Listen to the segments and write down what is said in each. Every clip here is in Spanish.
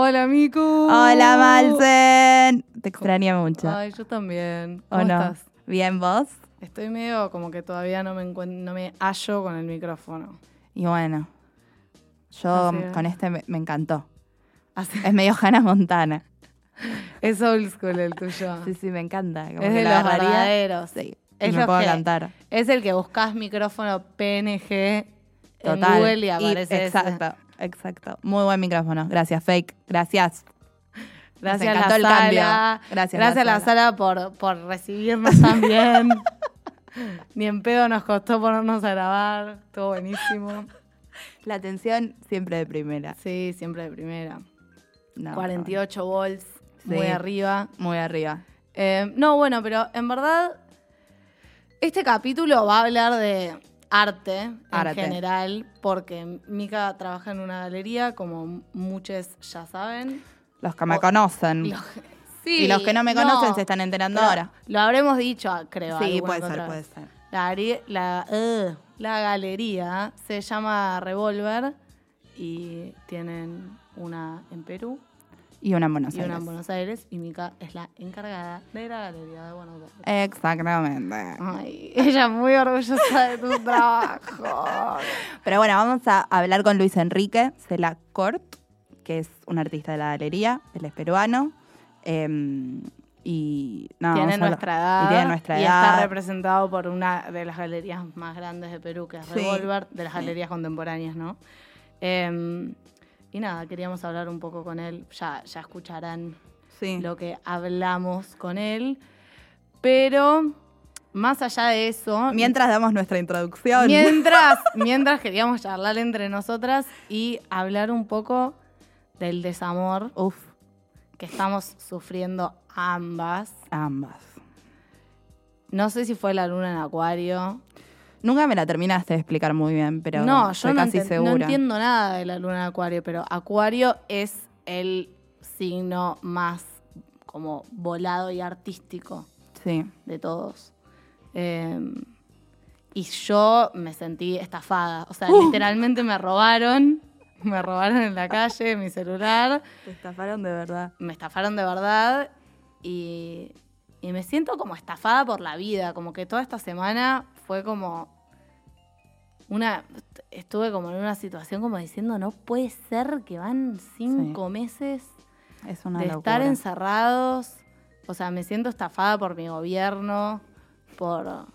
Hola, Miku. Hola, Malsen. Te extrañé mucho. Ay, yo también. ¿O ¿Cómo no? estás? Bien, vos. Estoy medio como que todavía no me, no me hallo con el micrófono. Y bueno, yo Así es. con este me, me encantó. Así- Es medio Hannah Montana. es old school el tuyo. Sí, sí, me encanta. Como es que de lo los verdaderos. Sí. Es y me puedo que- cantar. Es el que buscas micrófono PNG Total. en Google y aparece. Exacto, exacto. Muy buen micrófono. Gracias, Fake. Gracias. Gracias a la el sala. cambio. Gracias, Gracias a la la sala por, por recibirnos también. Ni en pedo nos costó ponernos a grabar. Estuvo buenísimo. La atención siempre de primera. Sí, siempre de primera. No, 48 volts, muy arriba. Muy arriba. Eh, no, bueno, pero en verdad, este capítulo va a hablar de arte, en general, porque Mika trabaja en una galería, como muchos ya saben. Los que me O- conocen. Sí, y los que no me conocen se están enterando ahora. Lo habremos dicho, creo. Sí, puede ser, puede ser. La, eh, la galería se llama Revolver y tienen una en Perú Y una en Buenos y una en Aires. Buenos Aires y Mika es la encargada de la galería de Buenos Aires. Exactamente. Ay, ella muy orgullosa de tu trabajo. Pero bueno, vamos a hablar con Luis Enrique Cort, que es un artista de la galería, él es peruano. eh, y no, tiene nuestra edad Y tiene nuestra y edad. está representado por una de las galerías más grandes de Perú, que es Sí. Revolver, de las galerías contemporáneas, ¿no? Eh, y nada, queríamos hablar un poco con él. Ya, ya escucharán Sí. lo que hablamos con él. Pero más allá de eso, Mientras damos nuestra introducción. mientras, mientras queríamos charlar entre nosotras y hablar un poco del desamor Uf, que estamos sufriendo ambas. ambas. No sé si fue la luna en Acuario. Nunca me la terminaste de explicar muy bien, pero no, yo no, casi enten- no segura. entiendo nada de la luna en Acuario, pero Acuario es el signo más como volado y artístico Sí. de todos. Eh, y yo me sentí estafada. O sea, Uh. literalmente me robaron. Me robaron en la calle mi celular. Te estafaron de verdad. Me estafaron de verdad. Y, y me siento como estafada por la vida. Como que toda esta semana fue como una. Estuve como en una situación como diciendo, no puede ser que van cinco meses Es una de locura. estar encerrados. O sea, me siento estafada por mi gobierno, por...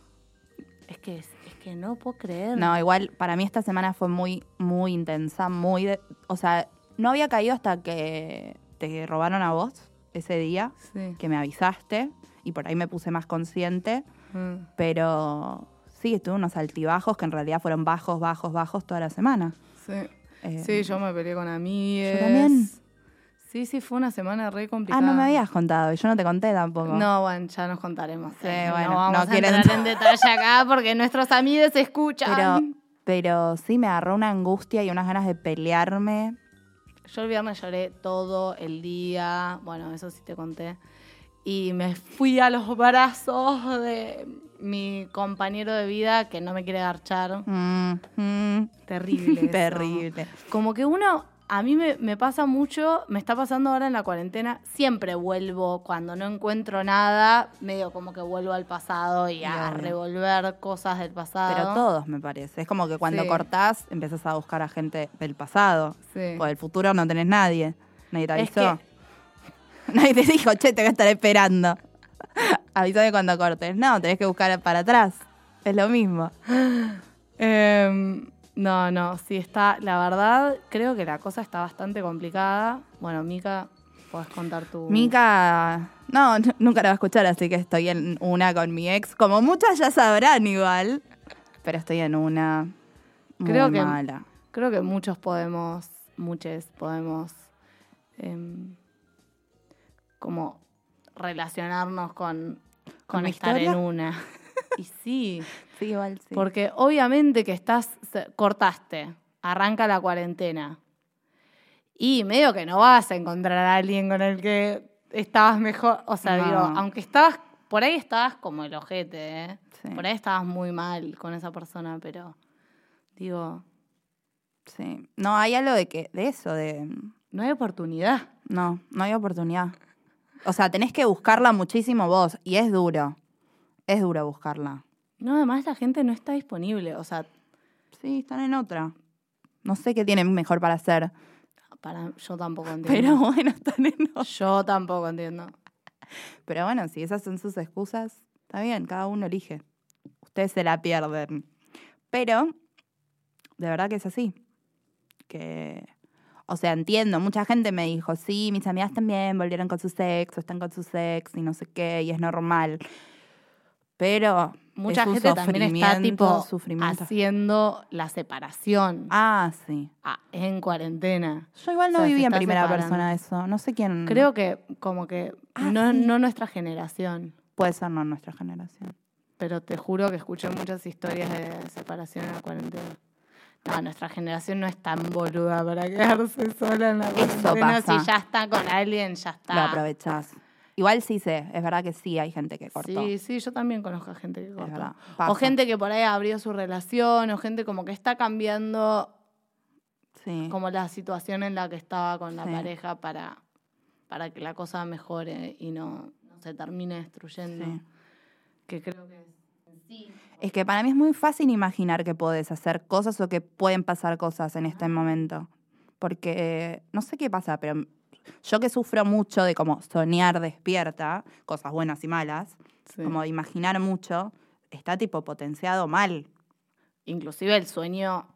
Es que, es que no puedo creer. No, igual para mí esta semana fue muy, muy intensa, muy... de- o sea, no había caído hasta que te robaron a vos ese día, Sí. que me avisaste, y por ahí me puse más consciente, Mm. pero sí, tuve unos altibajos que en realidad fueron bajos, bajos, bajos toda la semana. Sí. Eh, Sí, yo me peleé con amigues. Yo también. Sí, sí, fue una semana re complicada. Ah, no me habías contado, yo no te conté tampoco. No, bueno, ya nos contaremos. Sí, Eh, bueno, no vamos no a quieren- entrar en detalle acá porque nuestros amigos se escuchan. Pero, pero sí me agarró una angustia y unas ganas de pelearme. Yo el viernes lloré todo el día, bueno, eso sí te conté. Y me fui a los brazos de mi compañero de vida que no me quiere garchar. Mm, mm. Terrible. eso. Terrible. Como que uno, a mí me, me pasa mucho, me está pasando ahora en la cuarentena, siempre vuelvo cuando no encuentro nada, medio como que vuelvo al pasado y a revolver cosas del pasado. Pero todos, me parece. Es como que cuando Sí. cortás, empezás a buscar a gente del pasado. Sí. O del futuro no tenés nadie. Nadie te Es avisó. Nadie te dijo, che, te voy a estar esperando. Avísame cuando cortes. No, tenés que buscar para atrás. Es lo mismo. Em, no, no, sí está, la verdad, creo que la cosa está bastante complicada. Bueno, Mica, podés contar tu... Mica, no, nunca la va a escuchar, así que estoy en una con mi ex. Como muchas ya sabrán igual. Pero estoy en una muy Creo que- mala. Creo que muchos podemos, muchos podemos em, como relacionarnos con, con mi estar en una. Y sí, Sí, igual sí. porque obviamente que estás, cortaste, arranca la cuarentena. Y medio que no vas a encontrar a alguien con el que estabas mejor. O sea, No. digo, aunque estabas, por ahí estabas como el ojete, ¿eh? Sí. Por ahí estabas muy mal con esa persona, pero digo, Sí. No, hay algo de que, de eso, de, no hay oportunidad. No, no hay oportunidad. O sea, tenés que buscarla muchísimo vos y es duro. Es duro buscarla. No, además la gente no está disponible. O sea, Sí, están en otra. No sé qué tienen mejor para hacer. para, yo tampoco entiendo. Pero bueno, están en otra. Yo tampoco entiendo. Pero bueno, si esas son sus excusas, está bien, cada uno elige. Ustedes se la pierden. Pero, de verdad que es así. Que, o sea, entiendo, mucha gente me dijo, sí, mis amigas también volvieron con su sexo, están con su sexo y no sé qué, y es normal. Pero Mucha gente también está tipo haciendo la separación Ah, sí. ah, en cuarentena. Yo igual no O sea, se viví en primera separando. persona eso. No sé quién. Creo que como que Ah, no, sí. no nuestra generación, Puede ser no nuestra generación. pero te juro que escuché muchas historias de separación en la cuarentena. No, nuestra generación no es tan boluda para quedarse sola en la Eso pasa. Si ya está con alguien, ya está. Lo aprovechás. Igual sí sé, es verdad que sí hay gente que cortó. Sí, sí, yo también conozco a gente que es cortó. O gente que por ahí abrió su relación, o gente como que está cambiando Sí. como la situación en la que estaba con la Sí. pareja para, para que la cosa mejore y no, no se termine destruyendo. Sí. Que creo que sí. Es que para mí es muy fácil imaginar que puedes hacer cosas o que pueden pasar cosas en este momento. Porque no sé qué pasa, pero yo que sufro mucho de como soñar despierta, cosas buenas y malas, Sí. como de imaginar mucho, está tipo potenciado mal. Inclusive el sueño.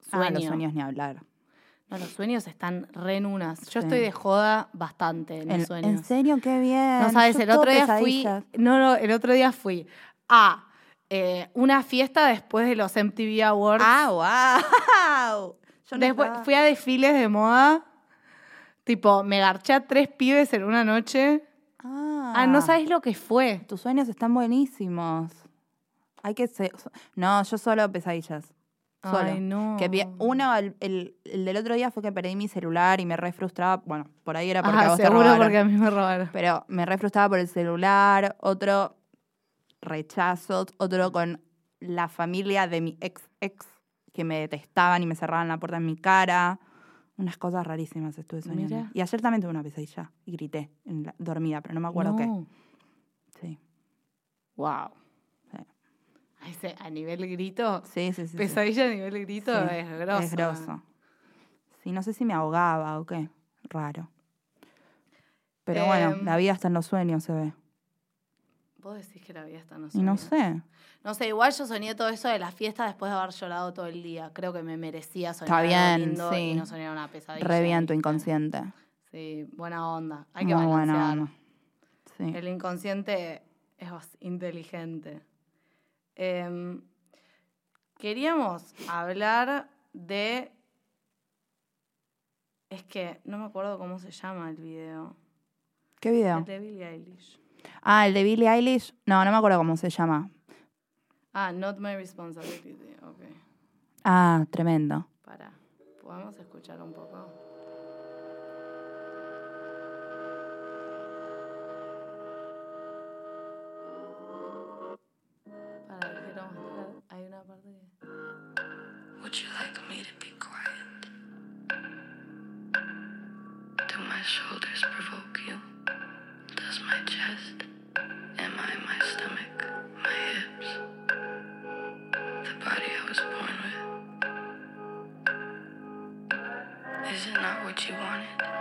Sueño. Ah, los sueños ni hablar. No, los sueños están re en unas. Yo Sí. estoy de joda bastante en, En, los sueños. en serio, qué bien. No sabes, Yo el otro día pesadillas. fui. No, no, el otro día fui a eh, una fiesta después de los MTV Awards. ¡Ah, wow! Yo no Después estaba- fui a desfiles de moda. Tipo, me garché a tres pibes en una noche. Ah, Ah, no sabes lo que fue. Tus sueños están buenísimos. Hay que ser... No, yo solo pesadillas. Solo. Ay, no. Que uno, el, el- el del otro día fue que perdí mi celular y me re frustraba. Bueno, por ahí era porque a vos te seguro robaron. porque a mí me robaron. Pero me re frustraba por el celular. Otro, rechazos. Otro con la familia de mi ex ex que me detestaban y me cerraban la puerta en mi cara. Unas cosas rarísimas estuve soñando. Mira. Y ayer también tuve una pesadilla y grité en la- dormida, pero no me acuerdo qué. Sí. Wow. Sí. A, ese- a nivel grito, Sí, sí, sí. sí. pesadilla a nivel grito Sí, es grosso. Es grosso. Sí, no sé si me ahogaba o qué. Raro. Pero bueno, Em, la vida está en los sueños, se ve. Vos decís que la vida está no Y no sé. No sé, igual yo soñé todo eso de la fiesta después de haber llorado todo el día. Creo que me merecía soñar Está bien, lindo sí. y no soñar una pesadilla. Re bien tu inconsciente. Sí, buena onda. Hay que Muy buena balancear. onda. Sí. El inconsciente es inteligente. Em, queríamos hablar de... Es que no me acuerdo cómo se llama el video. ¿Qué video? El de Billie Eilish. Ah, el de Billie Eilish. No, no me acuerdo cómo se llama. Ah, Not My Responsibility. Ok, Ah, tremendo. para. ¿Podemos escuchar un poco? Para, quiero mostrar. Hay una parte que... Would you like me to be quiet? Do my shoulders provoke you? My chest? Am I my stomach? My hips? The body I was born with? Is it not what you wanted?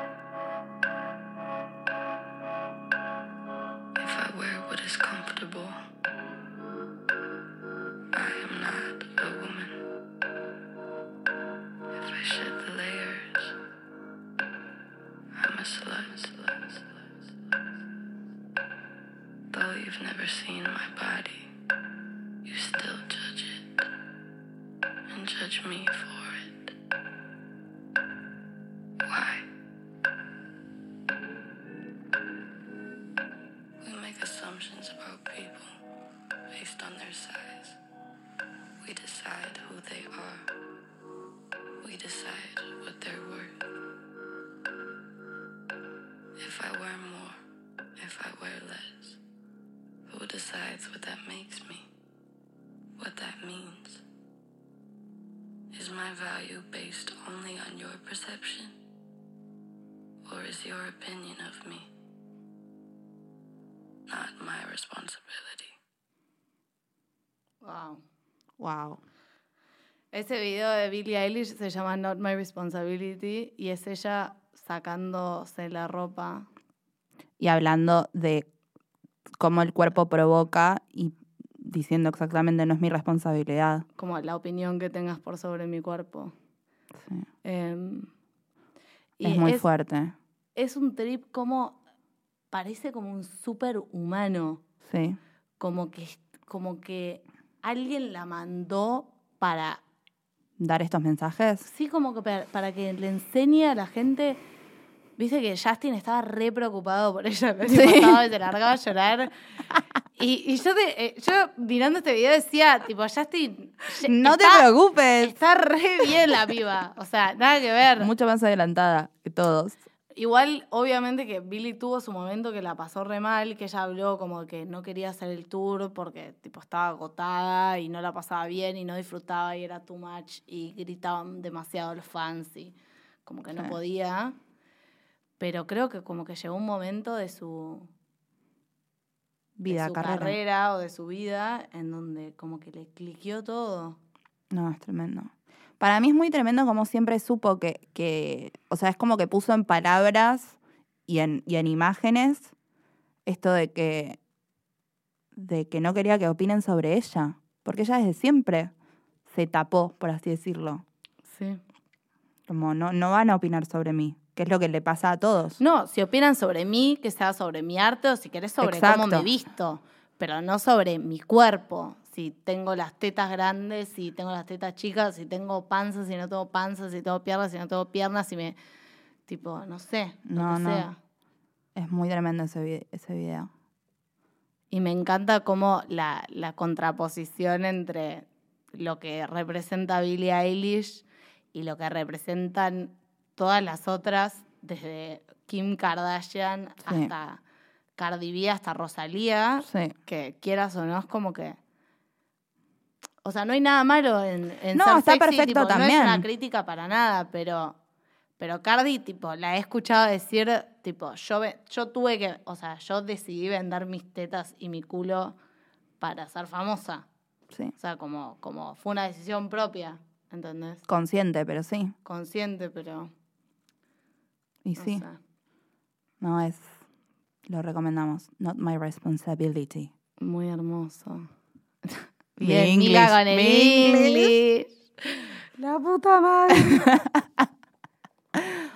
Is my value based only on your perception? or is your opinion of me not my responsibility? Wow. Wow. Ese video de Billie Eilish se llama Not My Responsibility y es ella sacándose la ropa. Y hablando de cómo el cuerpo provoca y diciendo exactamente no es mi responsabilidad. como la opinión que tengas por sobre mi cuerpo. Sí. Em, y Es muy fuerte. Es un trip como, parece como un súper humano, Sí. como que, como que alguien la mandó para, Dar estos mensajes. sí, como que para, para que le enseñe a la gente. Viste que Justin estaba re preocupado por ella el año pasado y se largaba a llorar. Y, y yo, te- eh, yo mirando este video decía, tipo, Justin, No te preocupes. Está re bien la piba. O sea, nada que ver. Mucho más adelantada que todos. Igual, obviamente que Billy tuvo su momento que la pasó re mal, que ella habló como que no quería hacer el tour porque tipo estaba agotada y no la pasaba bien y no disfrutaba y era too much y gritaban demasiado los fans y como que no Sí. podía. Pero creo que como que llegó un momento de su, de Vida, su carrera. carrera o de su vida en donde como que le cliqueó todo. No, es tremendo. Para mí es muy tremendo como siempre supo que, que o sea, es como que puso en palabras y en, y en imágenes esto de que, de que no quería que opinen sobre ella, porque ella desde siempre se tapó, por así decirlo. Sí. Como no, no van a opinar sobre mí, que es lo que le pasa a todos. No, si opinan sobre mí, que sea sobre mi arte o si querés sobre cómo me visto, pero no sobre mi cuerpo. Si tengo las tetas grandes, si tengo las tetas chicas, si tengo panza, si no tengo panza, si tengo piernas, si no tengo piernas, si me... Tipo, no sé, lo No, que no. sea. Es muy tremendo ese, ese video. Y me encanta como la, la contraposición entre lo que representa Billie Eilish y lo que representan todas las otras, desde Kim Kardashian Sí. hasta Cardi B, hasta Rosalía, Sí. que quieras o no, es como que... O sea, no hay nada malo en, en No, ser está sexy, perfecto tipo, No también. es una crítica para nada, pero... Pero Cardi, tipo, la he escuchado decir, tipo, yo, yo tuve que, o sea, yo decidí vender mis tetas y mi culo para ser famosa. Sí. O sea, como, como fue una decisión propia, ¿entendés? Consciente, pero sí. Consciente, pero... Y sí. No es. Lo recomendamos. Not my responsibility. Muy hermoso. Bien, Mila con el English. La puta madre.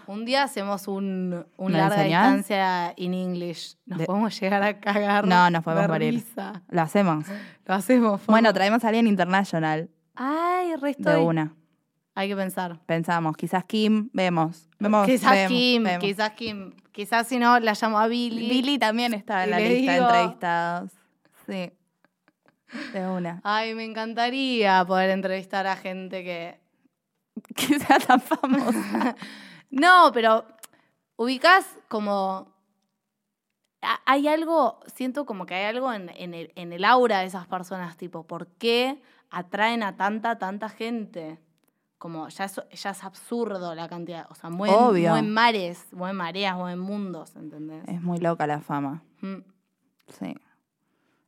Un día hacemos un, un ¿Me larga enseñás? distancia in English. Nos De- podemos llegar a cagar. No, nos podemos de morir. Lo hacemos. Lo hacemos. Bueno, traemos a alguien international Ay, resto de una. Hay que pensar. Pensamos, quizás Kim, vemos. vemos quizás vemos, Kim, vemos. quizás Kim. Quizás si no, la llamo a Billy. Billy también está en la lista digo- de entrevistados. Sí. De una. Ay, me encantaría poder entrevistar a gente que... Que sea tan famosa. No, pero ubicás como... Hay algo, siento como que hay algo en, en el, en el aura de esas personas, tipo, ¿por qué atraen a tanta, tanta gente? Como ya es, ya es absurdo la cantidad, o sea, mueven, Obvio. mueven mares, mueven mareas, mueven mundos, ¿entendés? Es muy loca la fama. Mm. Sí.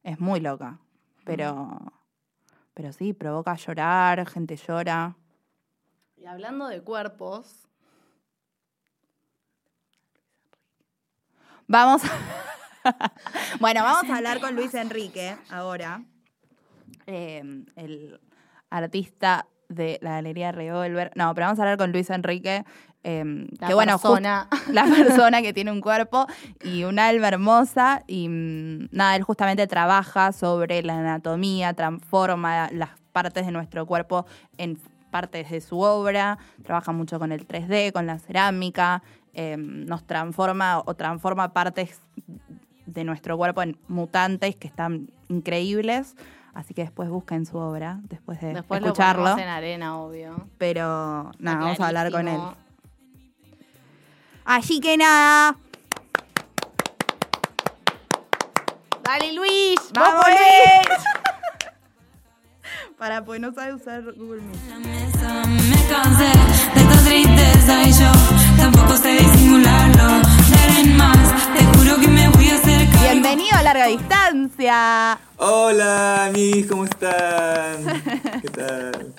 Es muy loca. Pero. Pero sí, provoca llorar, gente llora. Y hablando de cuerpos, Vamos. bueno, vamos a hablar con Luis Enrique ahora. Eh, el artista de la Galería Revolver. No, pero vamos a hablar con Luis Enrique. eh, la que bueno, persona... la persona que tiene un cuerpo y un alma hermosa. Y mm, nada, él justamente trabaja sobre la anatomía, transforma las partes de nuestro cuerpo en partes de su obra, trabaja mucho con el 3D, con la cerámica, eh, nos transforma o transforma partes de nuestro cuerpo en mutantes que están increíbles. Así que después busquen su obra, después de Después escucharlo. lo en arena, obvio. Pero nada, vamos a hablar con él. Así que nada, Dale, Luis. ¡Vamos, Luis! Para, pues no sabe usar Google Meet. la mesa me cansé de esta tristeza y yo tampoco sé disimularlo quieren más. Te juro que me voy a acercar. Bienvenido a larga distancia. Hola, mis, ¿cómo están? ¿Qué tal?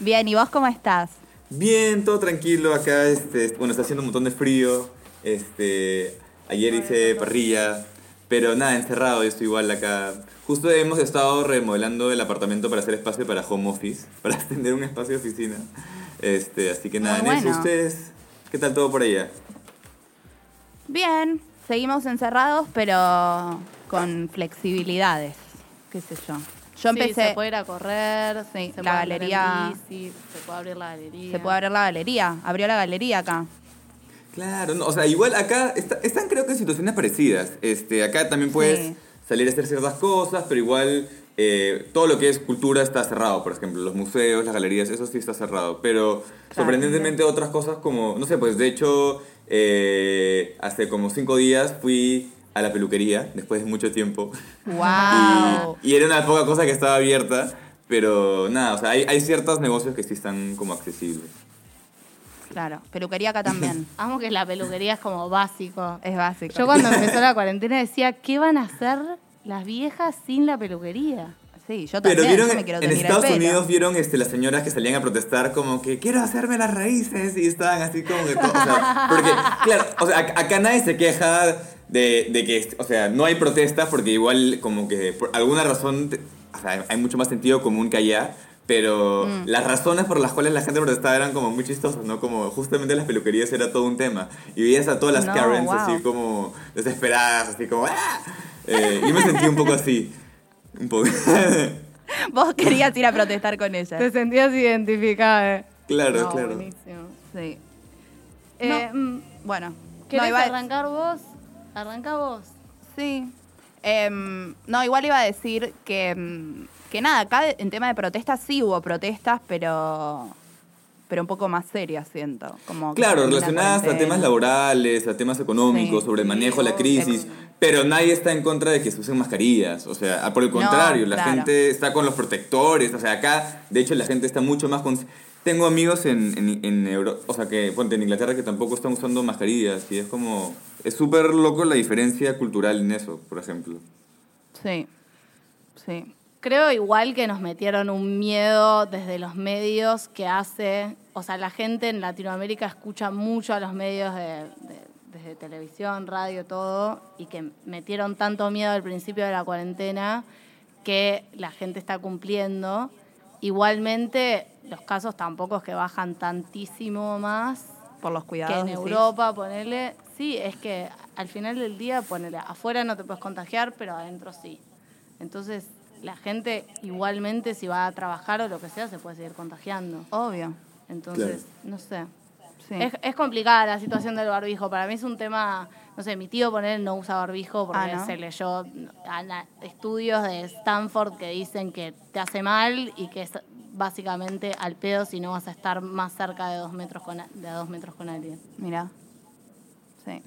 Bien, ¿y vos cómo estás? Bien, todo tranquilo acá. Este, bueno, está haciendo un montón de frío. Este, ayer hice parrilla, pero nada, encerrado. Yo estoy igual acá. Justo hemos estado remodelando el apartamento para hacer espacio para home office, para tener un espacio de oficina. Este, así que nada, Muy en eso bueno. ustedes, ¿qué tal todo por allá? Bien, seguimos encerrados, pero con flexibilidades, qué sé yo. Yo Sí, empecé, se puede ir a correr, Sí, se la puede galería- bici, se puede abrir la galería. se puede abrir la galería, abrió la galería acá. Claro, no, o sea, igual acá está- están creo que en situaciones parecidas. Este, acá también puedes Sí. salir a hacer ciertas cosas, pero igual eh, todo lo que es cultura está cerrado, por ejemplo, los museos, las galerías, eso sí está cerrado. Pero sorprendentemente otras cosas como, no sé, pues de hecho, eh, hace como cinco días fui a la peluquería, después de mucho tiempo. Wow. Y, y era una poca cosa que estaba abierta, pero nada, o sea, hay, hay ciertos negocios que sí están como accesibles. Claro, peluquería acá también. Amo que la peluquería es como básico. es básico. Yo cuando empezó la cuarentena decía, ¿qué van a hacer las viejas sin la peluquería? Sí, yo también. Pero vieron, yo me quiero en Estados. Unidos vieron este, las señoras que salían a protestar como que quiero hacerme las raíces y estaban así como que o sea, porque claro, o sea, ac- acá nadie se queja de, de que, o sea, no hay protestas porque igual como que por alguna razón, o sea, hay mucho más sentido común que allá. Pero Mm. las razones por las cuales la gente protestaba eran como muy chistosas, ¿no? Como justamente las peluquerías era todo un tema. Y veías a todas las No, Karens wow. así como desesperadas, así como ¡ah! Eh, yo me sentí un poco así. Un poco. Vos querías ir a protestar con ella. Te sentías identificada. eh. Claro, No, claro. buenísimo. Sí. Eh, No. mm, Bueno. ¿Querés no, iba a- arrancar vos? Arranca vos. Sí. Em, no, igual iba a decir que, em, que nada, acá en tema de protestas sí hubo protestas, pero pero un poco más serias, siento. Como Claro, relacionadas a temas laborales, a temas económicos, Sí, sobre el manejo de la crisis, pero nadie está en contra de que se usen mascarillas, o sea, por el No, contrario, la claro. gente está con los protectores, o sea, acá, de hecho, la gente está mucho más... consci- Tengo amigos en, en, en Euro- o sea, que, ponte, en Inglaterra que tampoco están usando mascarillas, y es como... Es súper loco la diferencia cultural en eso, por ejemplo. Sí. Sí. Creo igual que nos metieron un miedo desde los medios que hace, o sea, la gente en Latinoamérica escucha mucho a los medios de, de- desde televisión, radio, todo, y que metieron tanto miedo al principio de la cuarentena que la gente está cumpliendo. Igualmente, los casos tampoco es que bajan tantísimo más Por los cuidados. que en. Europa, ponele, sí, es que al final del día, ponele, afuera no te puedes contagiar, pero adentro sí. Entonces, la gente igualmente si va a trabajar o lo que sea, se puede seguir contagiando. Obvio. Entonces, no sé. Sí. Es, es complicada la situación del barbijo. Para mí es un tema, no sé, mi tío poner no usa barbijo porque Ah, ¿no? se leyó estudios de Stanford que dicen que te hace mal y que es básicamente al pedo si no vas a estar más cerca de dos metros con, de a dos metros con alguien. Mira. Sí.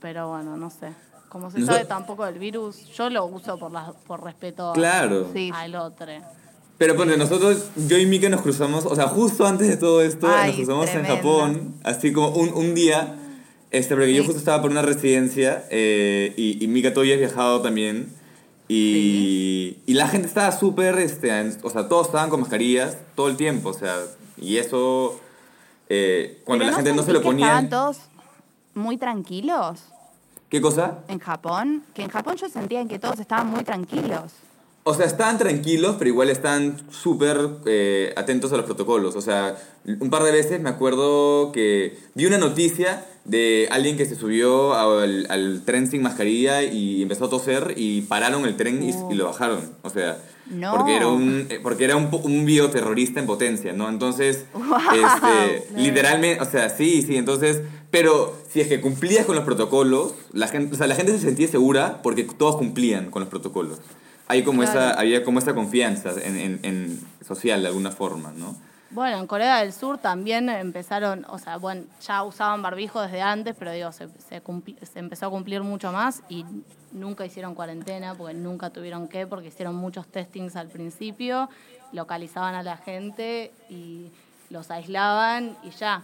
Pero bueno, no sé. Como se No- sabe tampoco del virus, yo lo uso por, la, por respeto a- Claro. Sí. al otro. Pero ponte, nosotros, yo y Mika nos cruzamos, o sea, justo antes de todo esto, Ay, nos cruzamos tremenda. en Japón, así como un, un día, este, porque yo Sí. justo estaba por una residencia eh, y, y Mika todavía has viajado también. Y, y la gente estaba súper, este, o sea, todos estaban con mascarillas todo el tiempo, o sea, y eso, eh, cuando Pero la gente no se lo ponía... Estaban todos muy tranquilos ¿Qué cosa? en Japón. Que en Japón yo sentía en que todos estaban muy tranquilos. O sea, estaban tranquilos, pero igual están súper eh, atentos a los protocolos. O sea, un par de veces me acuerdo que vi una noticia de alguien que se subió al, al tren sin mascarilla y empezó a toser y pararon el tren y, y lo bajaron. O sea, No. porque era un, eh, porque era un, un bioterrorista en potencia, ¿no? Entonces, Wow. este, literalmente, o sea, sí, sí, entonces, pero si es que cumplías con los protocolos, la gente, o sea, la gente se sentía segura porque todos cumplían con los protocolos. Hay como Claro. esa, había como esa confianza en, en, en social de alguna forma, ¿no? Bueno, en Corea del Sur también empezaron, o sea, bueno, ya usaban barbijo desde antes, pero digo, se, se, cumpli- se empezó a cumplir mucho más y nunca hicieron cuarentena, porque nunca tuvieron que, porque hicieron muchos testings al principio, localizaban a la gente y los aislaban y ya.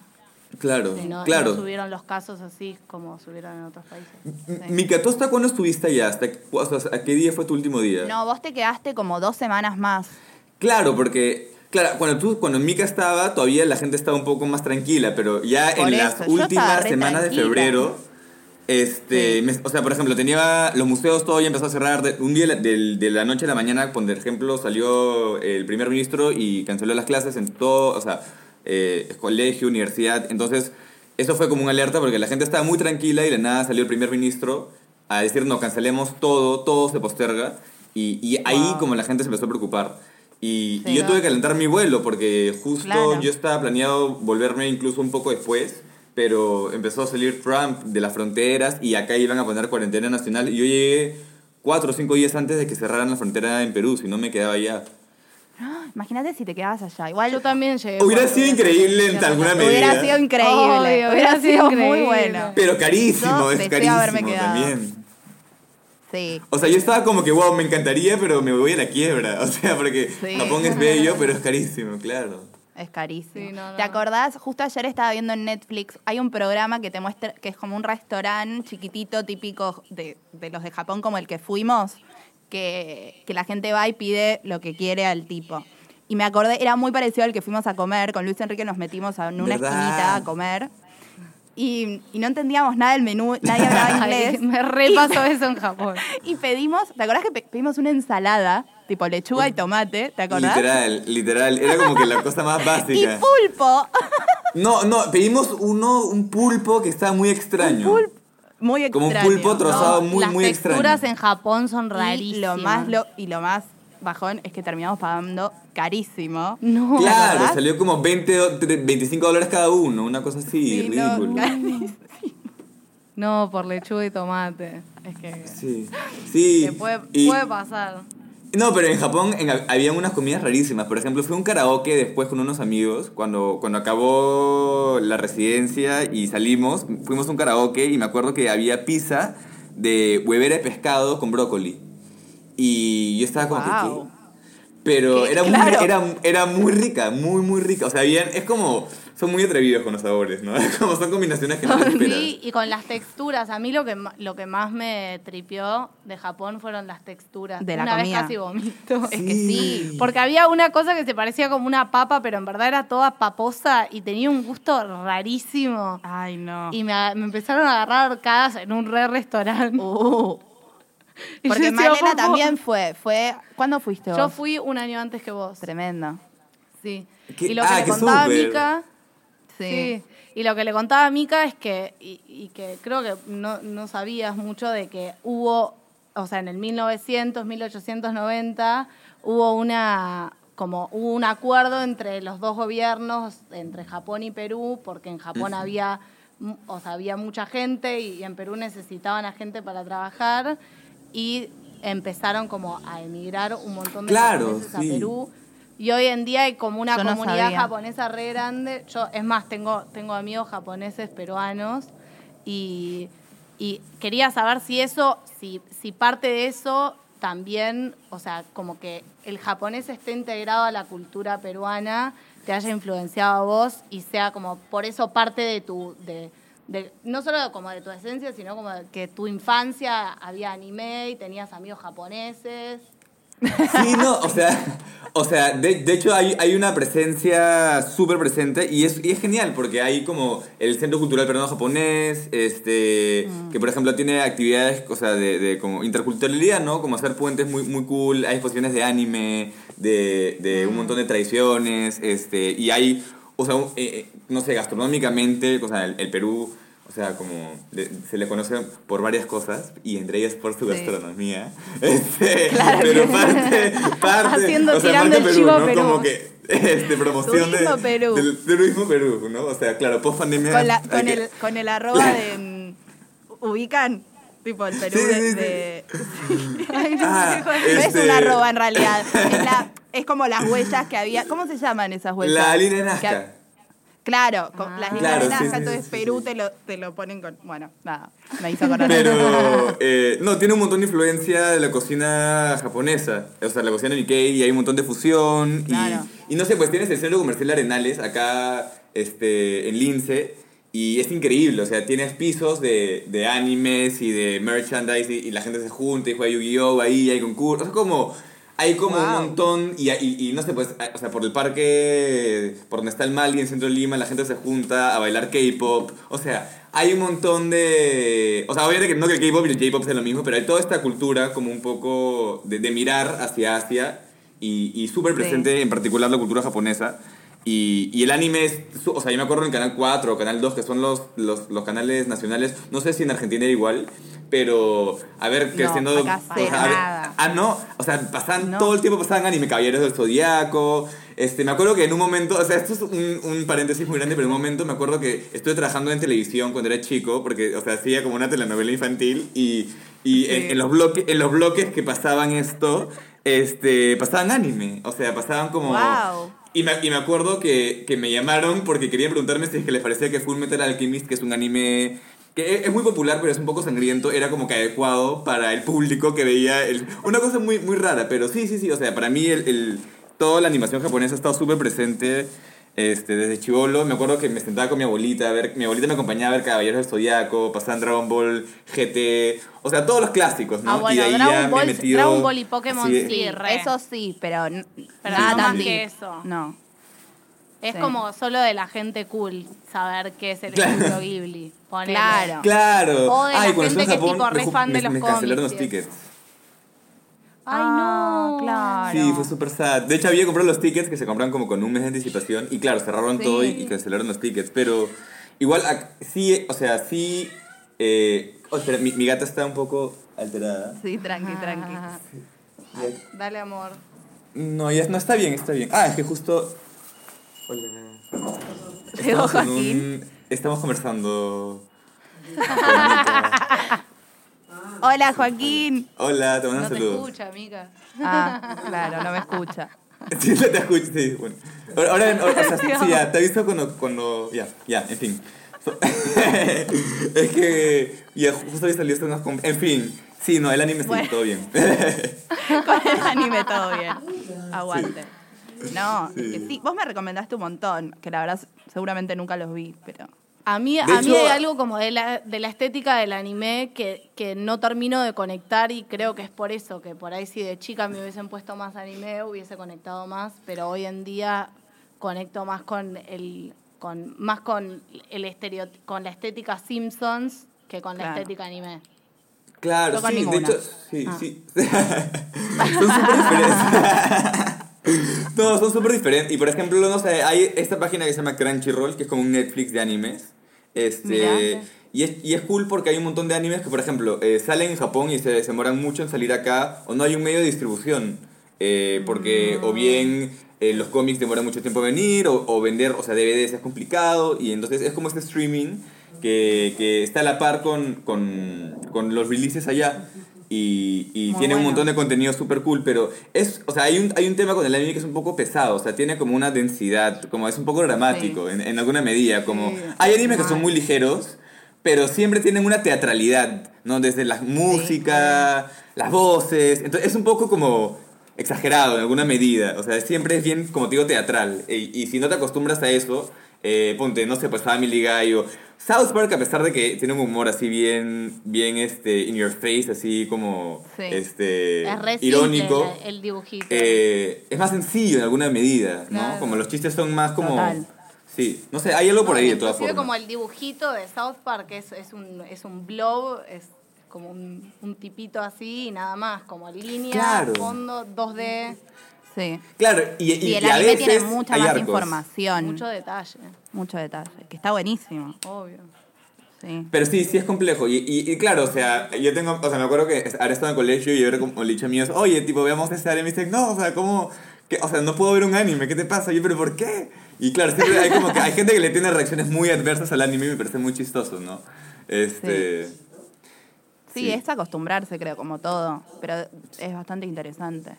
Claro, Y no, claro. no subieron los casos así como subieron en otros países. Mica, ¿tú hasta cuándo estuviste allá? ¿Hasta, cu- o sea, ¿A qué día fue tu último día? No, vos te quedaste como dos semanas más. Claro, porque claro, cuando tú cuando Mica estaba, todavía la gente estaba un poco más tranquila, pero ya Por en eso, las últimas semanas de febrero este, me- o sea, por ejemplo, tenía los museos todo ya empezó a cerrar de, un día de la noche a la mañana, por ejemplo, salió el primer ministro y canceló las clases en todo, o sea, eh, colegio, universidad, entonces eso fue como una alerta porque la gente estaba muy tranquila y de nada salió el primer ministro a decir no, cancelemos todo, todo se posterga y, y ahí Wow. como la gente se empezó a preocupar. Y, yo tuve que adelantar mi vuelo porque justo Claro. yo estaba planeado volverme incluso un poco después, pero empezó a salir Trump de las fronteras y acá iban a poner cuarentena nacional y yo llegué cuatro o cinco días antes de que cerraran la frontera en Perú, si no me quedaba allá. Imagínate si te quedabas allá. Igual Yo también llegué. Hubiera sido increíble en alguna medida. hubiera sido increíble. Obvio, hubiera, hubiera sido sido muy bueno. Pero carísimo, Yo es carísimo haberme quedado. también. Sí. O sea, yo estaba como que, wow, me encantaría, pero me voy a la quiebra. O sea, porque Sí. Japón es bello, pero es carísimo, claro. Es carísimo. Sí, no, no. ¿Te acordás? Justo ayer estaba viendo en Netflix, hay un programa que te muestra, que es como un restaurante chiquitito, típico de, de los de Japón, como el que fuimos, que, que la gente va y pide lo que quiere al tipo. Y me acordé, era muy parecido al que fuimos a comer, con Luis Enrique nos metimos en una ¿Verdad? esquinita a comer. Y, y no entendíamos nada del menú, nadie hablaba Ay, inglés. me repasó eso en Japón. Y pedimos, ¿te acordás que pe- pedimos una ensalada, tipo lechuga y tomate? ¿Te acordás? Literal, literal. Era como que la cosa más Y básica. pulpo. No, no, pedimos uno, un pulpo que estaba muy extraño. Pulp- muy Como un extraño. pulpo trozado muy, Las muy texturas extraño. en Japón son Y rarísimas. lo más lo, y lo más bajón es que terminamos pagando carísimo. No. Claro, ¿verdad? salió como 20, o tre- 25 dólares cada uno, una cosa así, Sí, no, ridículo. carísimo. No, por lechuga y tomate. Es que, Sí, sí. que puede, y- puede pasar. No, pero en Japón había unas comidas rarísimas. Por ejemplo, fui a un karaoke después con unos amigos. Cuando, cuando acabó la residencia y salimos, fuimos a un karaoke y me acuerdo que había pizza de huevera de pescado con brócoli. Y yo estaba como que. Pero era muy, Claro. era, era muy rica, muy, muy rica. O sea, bien, es como, son muy atrevidos con los sabores, ¿no? Como son combinaciones que no te esperas. Sí, y con las texturas. A mí lo que, lo que más me tripió de Japón fueron las texturas. De la una comida. vez casi vomito. Es que sí. Porque había una cosa que se parecía como una papa, pero en verdad era toda paposa y tenía un gusto rarísimo. Ay, no. Y me, me empezaron a agarrar arcadas en un re restaurante. Uh. Y yo Porque Malena también fue. fue ¿Cuándo fuiste vos? Yo fui un año antes que vos. Tremendo. Sí. ¿Qué? Y lo que Ah, le qué contaba a súper. Mica. Sí. Sí. Y lo que le contaba a Mica es que, y, y que creo que no, no sabías mucho de que hubo, o sea, en el 1900, 1890, hubo una como hubo un acuerdo entre los dos gobiernos, entre Japón y Perú, porque en Japón había, o sea, había mucha gente y en Perú necesitaban a gente para trabajar y empezaron como a emigrar un montón de Claro, japoneses sí. a Perú. Y hoy en día hay como una Yo comunidad japonesa re grande. Yo, es más, tengo, tengo amigos japoneses peruanos y, y quería saber si eso, si, si parte de eso también, o sea, como que el japonés esté integrado a la cultura peruana, te haya influenciado a vos y sea como por eso parte de tu, de, de- no solo como de tu esencia, sino como de que tu infancia había anime y tenías amigos japoneses. Sí, no, o sea, o sea de, de hecho hay, hay una presencia súper presente y es, y es genial porque hay como el Centro Cultural Peruano Japonés, este, que por ejemplo tiene actividades, o sea, de, de como interculturalidad, ¿no? Como hacer puentes muy, muy cool, hay exposiciones de anime, de, de un montón de tradiciones, este, y hay, o sea, un- eh, eh, no sé, gastronómicamente, o sea, el, el Perú... O sea, como le- se le conoce por varias cosas y entre ellas por su Sí. gastronomía. Este, Claro pero que- parte, parte, Haciendo- o sea, tirando parte el Perú, chivo ¿no? Perú. Como que este, promoción de- Turismo Perú. del turismo Perú, ¿no? O sea, claro, post pandemia. Con, la- con, el, con el arroba de. mm, ¿Ubican? Tipo el Perú Sí, de. sí, sí. de- Ah, No es este, un arroba en realidad. Es, la- es como las huellas que había. ¿Cómo se llaman esas huellas? La línea de Que- Nazca. Claro, con Ah. las Claro, de sí, sí, entonces sí, Perú sí. Te, lo, te lo ponen con. Bueno, nada, me hizo acordar. Pero, eh, no, tiene un montón de influencia de la cocina japonesa. O sea, la cocina Nikkei y hay un montón de fusión. y- Claro. Y, no sé, pues tienes el centro comercial Arenales acá este, en Lince. Y es increíble, o sea, tienes pisos de, de animes y de merchandise y, y la gente se junta y juega Yu-Gi-Oh! ahí, hay concursos, es como... Hay como un montón y, y, y no sé, pues, o sea, por el parque, por donde está el Mali, en centro de Lima, la gente se junta a bailar K-pop. O sea, hay un montón de... O sea, obviamente que no que el K-pop y el J-pop sean lo mismo, pero hay toda esta cultura como un poco de, de mirar hacia Asia y, y súper Sí. presente en particular la cultura japonesa. Y, y el anime es, o sea, yo me acuerdo en Canal 4 o Canal 2, que son los, los, los canales nacionales, no sé si en Argentina era igual, pero a ver, creciendo... acá o sea, a ver- ah, no, o sea, pasaban, No. todo el tiempo pasaban anime, Caballeros del Zodiaco, este, me acuerdo que en un momento, o sea, esto es un, un paréntesis muy grande, pero en un momento me acuerdo que estuve trabajando en televisión cuando era chico, porque, o sea, hacía como una telenovela infantil y, y en, en los bloques, en los bloques que pasaban esto, este, pasaban anime, o sea, pasaban como... Wow. Y me, y me acuerdo que, que me llamaron porque querían preguntarme si es que les parecía que Full Metal Alchemist, que es un anime que es, es muy popular pero es un poco sangriento, era como que adecuado para el público que veía el, una cosa muy, muy rara, pero sí, sí, sí, o sea, para mí el, el- toda la animación japonesa ha estado súper presente este, desde chivolo. Me acuerdo que me sentaba con mi abuelita a ver, mi abuelita me acompañaba a ver Caballeros del Zodiaco, pasaban Dragon Ball, GT, o sea, todos los clásicos, ¿no? Ah, bueno, y de ahí Dragon ya me he Ball- metido... Dragon Ball y Pokémon sí. re. Eso sí, pero, Pero nada no tan más que eso. No. Es Sí. como solo de la gente cool saber qué es el Claro. estudio Ghibli. Ponele. Claro. Claro. O de la Ay, gente que es tipo re me fan de los me cancelaron los cómics. tickets. Ay, Ah, no. claro. Sí, fue súper sad. De hecho, había comprado los tickets que se compran como con un mes de anticipación. Y claro, cerraron Sí. todo y, y cancelaron los tickets. Pero igual, sí, o sea, sí. Eh, oh, espera, mi, mi gata está un poco alterada. Sí, tranqui, Ah. tranqui. Dale, amor. No, ya no está bien, está bien. Ah, es que justo. Hola. Estamos, en un- estamos conversando. Hola, Joaquín. Hola, te mando No un te saludo. escucha, amiga. Ah, claro, no me escucha. Sí, no te escucho, sí, bueno. Ahora, ahora- ahora- o sea, sí, ya, te aviso cuando, cuando, ya, ya, en fin. Es que, ya, justo hoy salió esto, unas en fin, sí, no, el anime sí, Bueno. todo bien. Con el anime todo bien. Aguante. No, es que sí. Vos me recomendaste un montón, que la verdad seguramente nunca los vi, pero... A mí, a mí hecho- hay algo como de la, de la estética del anime que, que no termino de conectar y creo que es por eso, que por ahí si de chica me hubiesen puesto más anime hubiese conectado más, pero hoy en día conecto más con el con más con el estereo, con la estética Simpsons que con la estética anime. Claro, con sí, de hecho, sí, Ah. sí. son súper diferentes. no, son súper diferentes. Y por ejemplo, no sé, hay esta página que se llama Crunchyroll, que es como un Netflix de animes. Este, y, es, y es cool porque hay un montón de animes que, por ejemplo, eh, salen en Japón y se demoran mucho en salir acá, o no hay un medio de distribución. eh, porque o bien eh, los cómics demoran mucho tiempo en venir, o, o vender, o sea, DVDs es complicado, y entonces es como este streaming que, que está a la par con, con, con los releases allá. Y, y tiene un bueno. montón de contenido súper cool, pero es, o sea, hay un, hay un tema con el anime que es un poco pesado, o sea, tiene como una densidad, como es un poco dramático en, en alguna medida, como Sí. hay animes que son muy ligeros, pero siempre tienen una teatralidad, ¿no? Desde la música, las voces, entonces es un poco como exagerado en alguna medida, o sea, siempre es bien, como te digo, teatral, y, y si no te acostumbras a eso, eh, ponte, no sé, pues Family Guy o South Park, a pesar de que tiene un humor así bien, bien, este, in your face, así como, Sí. este, es re irónico. simple el, dibujito. Eh, es más sencillo en alguna medida, ¿no? Claro. Como los chistes son más como... Total. Sí, no sé, hay algo por No, ahí de todas formas. como el dibujito de South Park es, es un es un blob, es como un, un tipito así y nada más, como línea, Claro. fondo, 2D, Sí. Claro, y, y, Y el y a anime veces tiene mucha más arcos. información. mucho detalle, Mucho detalle. Que está buenísimo. obvio. Sí. Pero sí, sí es complejo. Y, y, y claro, o sea, yo tengo, o sea, me acuerdo que ahora estaba en el colegio y yo era como le dije a míos, oye, tipo, veamos ese anime. Y me dicen, no, o sea, ¿cómo? que O sea, no puedo ver un anime, ¿qué te pasa? Y yo, ¿pero por qué? Y claro, siempre hay como que hay gente que le tiene reacciones muy adversas al anime y me parece muy chistoso, ¿no? Este. Sí, Sí. es acostumbrarse, creo, como todo. Pero es bastante interesante.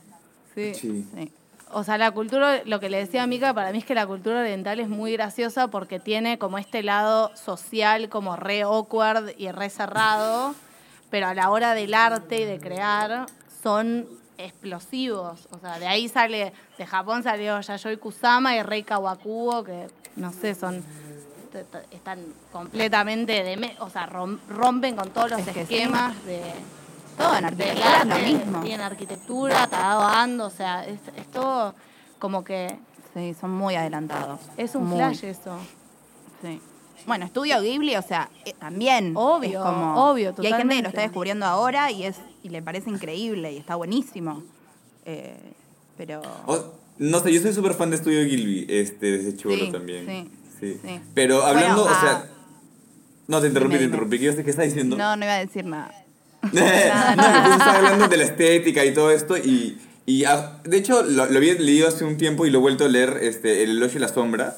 Sí. Sí. Sí. O sea, la cultura, lo que le decía a Mika, para mí es que la cultura oriental es muy graciosa porque tiene como este lado social como re awkward y re cerrado, pero a la hora del arte y de crear son explosivos. O sea, de ahí sale, de Japón salió Yayoi Kusama y Rei Kawakubo, que no sé, son están completamente de o sea, rom- rompen con todos los Es que sí. esquemas de Todo en arquitectura es lo mismo. sí, en arquitectura, cagado ando, o sea, es, es todo como que Sí, son muy adelantados. es un Muy, flash eso. Sí. Bueno, estudio Ghibli, o sea, eh, también. Obvio, es como- obvio, Y hay gente que lo está descubriendo ahora y es y le parece increíble y está buenísimo. Eh, pero. No sé, yo soy súper fan de Estudio Gilby, este, desde chulo Sí, también. sí, Sí. sí. Pero hablando, Bueno, o sea... ah. No, te interrumpí, te interrumpí. ¿Qué, ¿Qué estás diciendo? No, no iba a decir nada. no, justo estaba hablando de la estética y todo esto y, y ah, de hecho lo, lo había leído hace un tiempo y lo he vuelto a leer, este, El elogio y la sombra,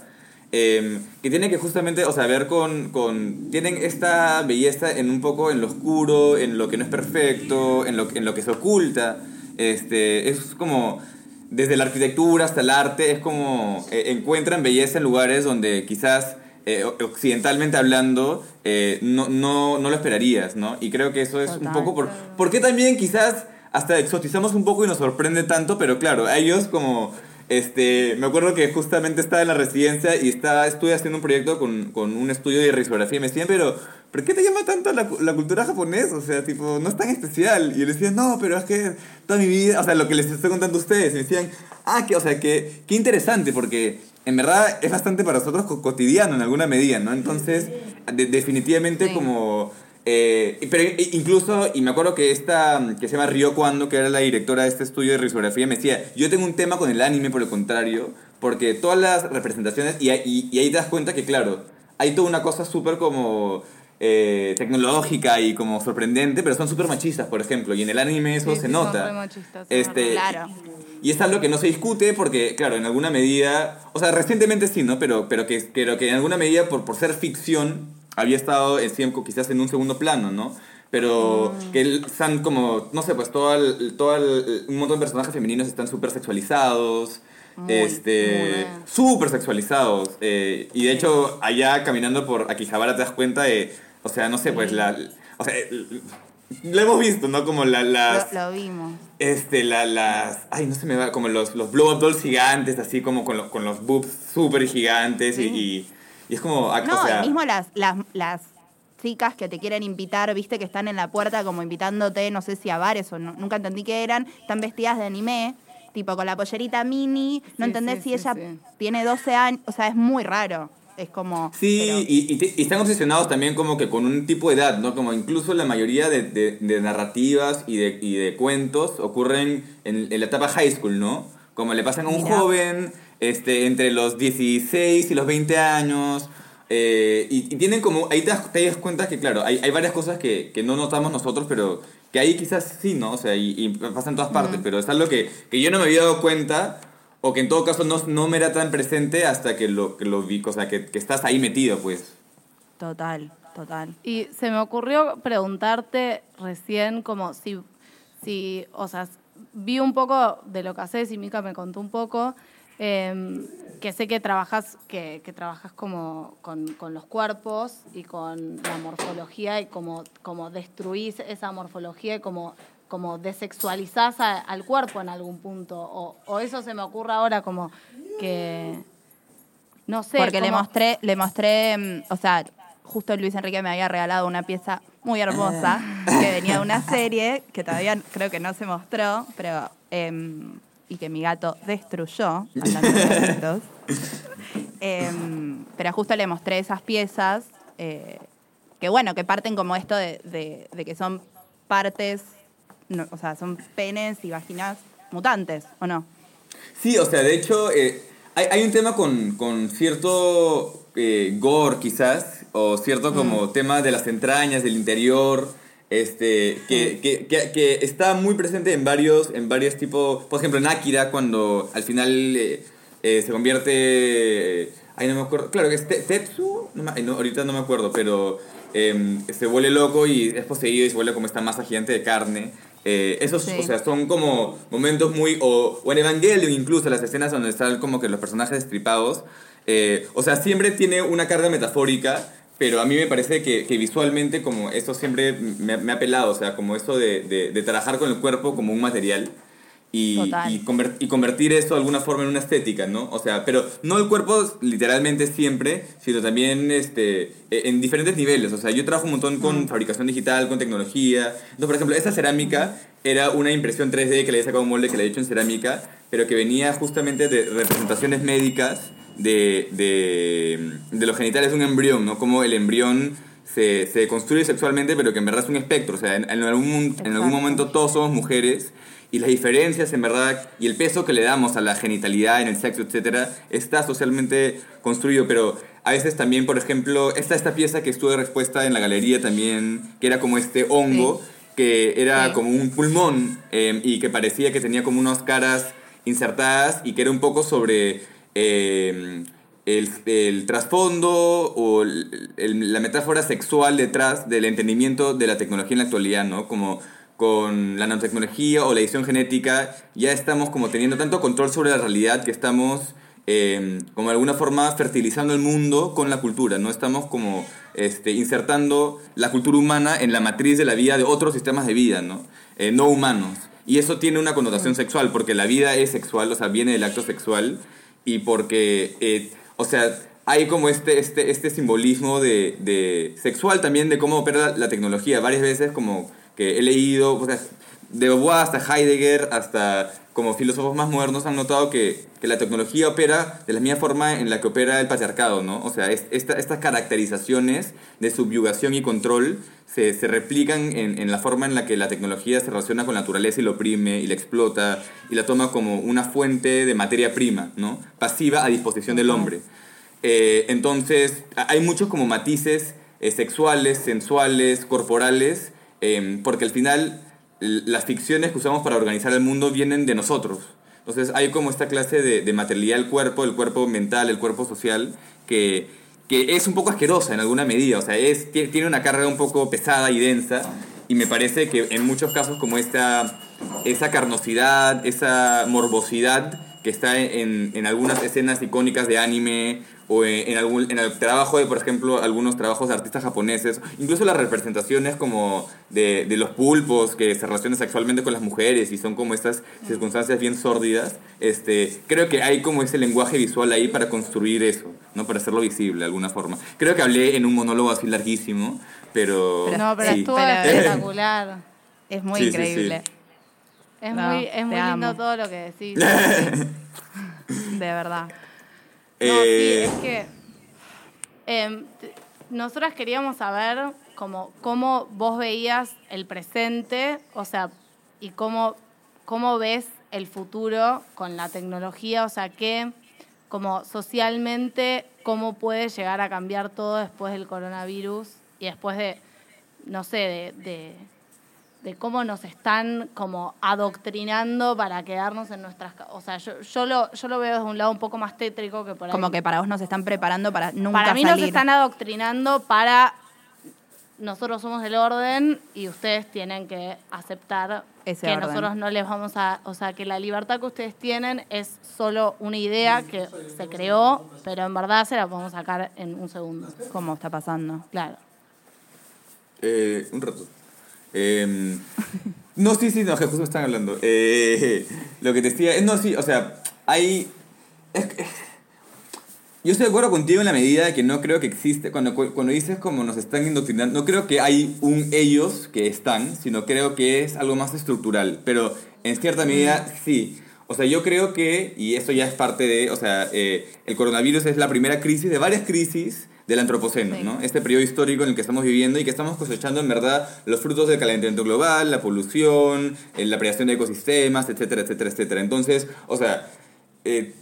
eh, que tiene que justamente, o sea, ver con, con, tienen esta belleza en un poco en lo oscuro, en lo que no es perfecto, en lo, en lo que se oculta, este, es como... Desde la arquitectura hasta el arte, es como eh, encuentran belleza en lugares donde quizás eh, occidentalmente hablando, eh, no, no, no lo esperarías, ¿no? Y creo que eso es un Total. poco por... Porque también quizás hasta exotizamos un poco y nos sorprende tanto, pero claro, a ellos como... Este, me acuerdo que justamente estaba en la residencia y estaba, estuve haciendo un proyecto con, con un estudio de risografía y me decían, pero ¿por qué te llama tanto la, la cultura japonesa? O sea, tipo, no es tan especial. Y yo les decía, no, pero es que toda mi vida, o sea, lo que les estoy contando a ustedes, y me decían, ah, que, o sea, que, qué interesante, porque en verdad es bastante para nosotros co- cotidiano en alguna medida, ¿no? Entonces, de- definitivamente Sí. como... eh, pero incluso, y me acuerdo que esta, que se llama Rio Cuando, que era la directora de este estudio de risografía, me decía, yo tengo un tema con el anime por el contrario, porque todas las representaciones, y, y- y ahí te das cuenta que, claro, hay toda una cosa súper como eh, tecnológica y como sorprendente, pero son súper machistas, por ejemplo, y en el anime eso Sí, se sí, son nota. re machistas, es este, Claro. y es algo que no se discute porque, claro, en alguna medida, o sea, recientemente sí, ¿no? Pero, pero, que, pero que en alguna medida, por, por ser ficción, había estado en, tiempo quizás en un segundo plano, ¿no? Pero Mm. que están como, no sé, pues todo, el- todo el- un montón de personajes femeninos están súper sexualizados. Muy, este, súper sexualizados. eh, y de hecho, allá caminando por Akihabara te das cuenta de, o sea, no sé, pues la... O sea, lo hemos visto, ¿no? Como la, las... Lo, lo vimos. Este, la, las. Ay, no se me va. Como los, los blow up dolls gigantes, así como con, los con los boobs súper gigantes. y- Y, y es como. ah, No, o sea, mismo las, las, las chicas que te quieren invitar, viste, que están en la puerta como invitándote, no sé si a bares o no- nunca entendí qué eran, están vestidas de anime, tipo con la pollerita mini, no Sí, entendés sí, si sí, ella sí. tiene 12 años, o sea, es muy raro. Es como... Sí, pero- y, y y están obsesionados también como que con un tipo de edad, ¿no? Como incluso la mayoría de, de- de narrativas y de, y de cuentos ocurren en, en la etapa high school, ¿no? Como le pasan a un Mira. joven este, entre los 16 y los 20 años. eh, y, y tienen como, ahí te das, te das cuenta que, claro, hay, hay varias cosas que, que no notamos nosotros, pero que ahí quizás sí, ¿no? O sea, y, y pasa en todas partes, pero es algo que, que yo no me había dado cuenta o que en todo caso no, no me era tan presente hasta que lo, que lo vi, o sea, que, que estás ahí metido, pues. Total, total. Y se me ocurrió preguntarte recién como si, si o sea, vi un poco de lo que haces y Mica me contó un poco, eh, que sé que trabajas, que, que trabajas como con, con los cuerpos y con la morfología y como, como destruís esa morfología y como, como desexualizás a- al cuerpo en algún punto. O, o eso se me ocurre ahora como que... No sé. Porque le mostré, le mostré, mm, o sea, justo Luis Enrique me había regalado una pieza muy hermosa que venía de una serie que todavía creo que no se mostró, pero em, y que mi gato destruyó, hablando de. Em, pero justo le mostré esas piezas eh, que bueno, que parten como esto de, de- de que son partes, no, o sea, son penes y vaginas mutantes, ¿o no? Sí, o sea, de hecho, eh, hay, hay un tema con, con cierto eh, gore, quizás, o cierto como tema de las entrañas, del interior, este, que, que, que, que está muy presente en varios, en varios tipos, por ejemplo, en Akira, cuando al final eh, eh, se convierte, ay, no me acuerdo, claro que es Te- Tetsu, no ay, no, ahorita no me acuerdo, pero em, se vuelve loco y es poseído y se vuelve como esta masa gigante de carne. Eh, esos, Sí. o sea, son como momentos muy. O, o en Evangelion, incluso, las escenas donde están como que los personajes destripados. eh, o sea, siempre tiene una carga metafórica, pero a mí me parece que, que visualmente, como eso siempre me, me ha pelado, o sea, como de, de, de trabajar con el cuerpo como un material. Y, y, conver- y convertir eso de alguna forma en una estética, ¿no? O sea, pero no el cuerpo literalmente siempre, sino también este, e- en diferentes niveles. O sea, yo trabajo un montón con fabricación digital, con tecnología. Entonces, por ejemplo, esa cerámica era una impresión 3D que le había sacado un molde que le había hecho en cerámica, pero que venía justamente de representaciones médicas de, de, de los genitales de un embrión, ¿no? Como el embrión se, se construye sexualmente, pero que en verdad es un espectro. O sea, en, en algún, en algún momento todos somos mujeres y las diferencias en verdad y el peso que le damos a la genitalidad en el sexo, etcétera, está socialmente construido, pero a veces también, por ejemplo, esta, esta pieza que estuvo de respuesta en la galería también, que era como este hongo, que era Sí. como un pulmón eh, y que parecía que tenía como unas caras insertadas y que era un poco sobre eh, el, el trasfondo o el- el- la metáfora sexual detrás del entendimiento de la tecnología en la actualidad, ¿no? Como con la nanotecnología o la edición genética ya estamos como teniendo tanto control sobre la realidad que estamos eh, como de alguna forma fertilizando el mundo con la cultura, ¿no? Estamos como este, insertando la cultura humana en la matriz de la vida de otros sistemas de vida, ¿no? Eh, no humanos. Y eso tiene una connotación sexual, porque la vida es sexual, o sea, viene del acto sexual, y porque, eh, o sea, hay como este, este, este simbolismo de, de sexual también de cómo opera la, la tecnología. Varias veces como que he leído, o sea, de Beauvoir hasta Heidegger, hasta como filósofos más modernos han notado que, que la tecnología opera de la misma forma en la que opera el patriarcado, ¿no? O sea, es- esta- estas caracterizaciones de subyugación y control se, se replican en, en la forma en la que la tecnología se relaciona con la naturaleza y lo oprime y la explota y la toma como una fuente de materia prima, ¿no? Pasiva a disposición del hombre. Eh, entonces, hay muchos como matices eh, sexuales, sensuales, corporales, eh, porque al final las ficciones que usamos para organizar el mundo vienen de nosotros. Entonces hay como esta clase de, de materialidad del cuerpo, el cuerpo mental, el cuerpo social, que, que es un poco asquerosa en alguna medida. O sea, es, tie- tiene una carga un poco pesada y densa. Y me parece que en muchos casos como esta, esa carnosidad, esa morbosidad que está en, en algunas escenas icónicas de anime o en, en algún, en el trabajo de, por ejemplo, algunos trabajos de artistas japoneses, incluso las representaciones como de, de los pulpos que se relacionan sexualmente con las mujeres y son como estas circunstancias bien sórdidas, este, creo que hay como ese lenguaje visual ahí para construir eso, ¿no? para hacerlo visible de alguna forma. Creo que hablé en un monólogo así larguísimo, pero... Pero- No, pero sí. estuvo espectacular. Es muy Sí, sí, increíble. Es No, muy, es muy lindo amo. todo lo que decís. De verdad. No, Eh, sí, es que t- nosotras queríamos saber como, cómo vos veías el presente, o sea, y cómo, cómo ves el futuro con la tecnología, o sea, que como socialmente, cómo puede llegar a cambiar todo después del coronavirus y después de, no sé, de, de, de cómo nos están como adoctrinando para quedarnos en nuestras... O sea, yo, yo, lo, yo lo veo desde un lado un poco más tétrico que por ahí. Como que para vos nos están preparando para nunca Para mí salir. nos están adoctrinando para nosotros somos el orden y ustedes tienen que aceptar Ese que orden. nosotros no les vamos a, o sea, que la libertad que ustedes tienen es solo una idea que se creó, pero en verdad se la podemos sacar en un segundo. ¿Cómo está pasando? Claro. Eh, un rato. Eh, no, sí, sí, no, que justo me están hablando. Eh, lo que te decía, eh, no, sí, o sea, hay... es yo estoy de acuerdo contigo en la medida de que no creo que existe, cuando, cu- cuando dices como nos están indoctrinando, no creo que hay un ellos que están, sino creo que es algo más estructural, pero en cierta medida sí. O sea, yo creo que, y esto ya es parte de, o sea, eh, el coronavirus es la primera crisis de varias crisis del antropoceno, Sí. ¿no? Este periodo histórico en el que estamos viviendo y que estamos cosechando en verdad los frutos del calentamiento global, la polución, eh, la predación de ecosistemas, etcétera, etcétera, etcétera. Entonces, o sea, eh,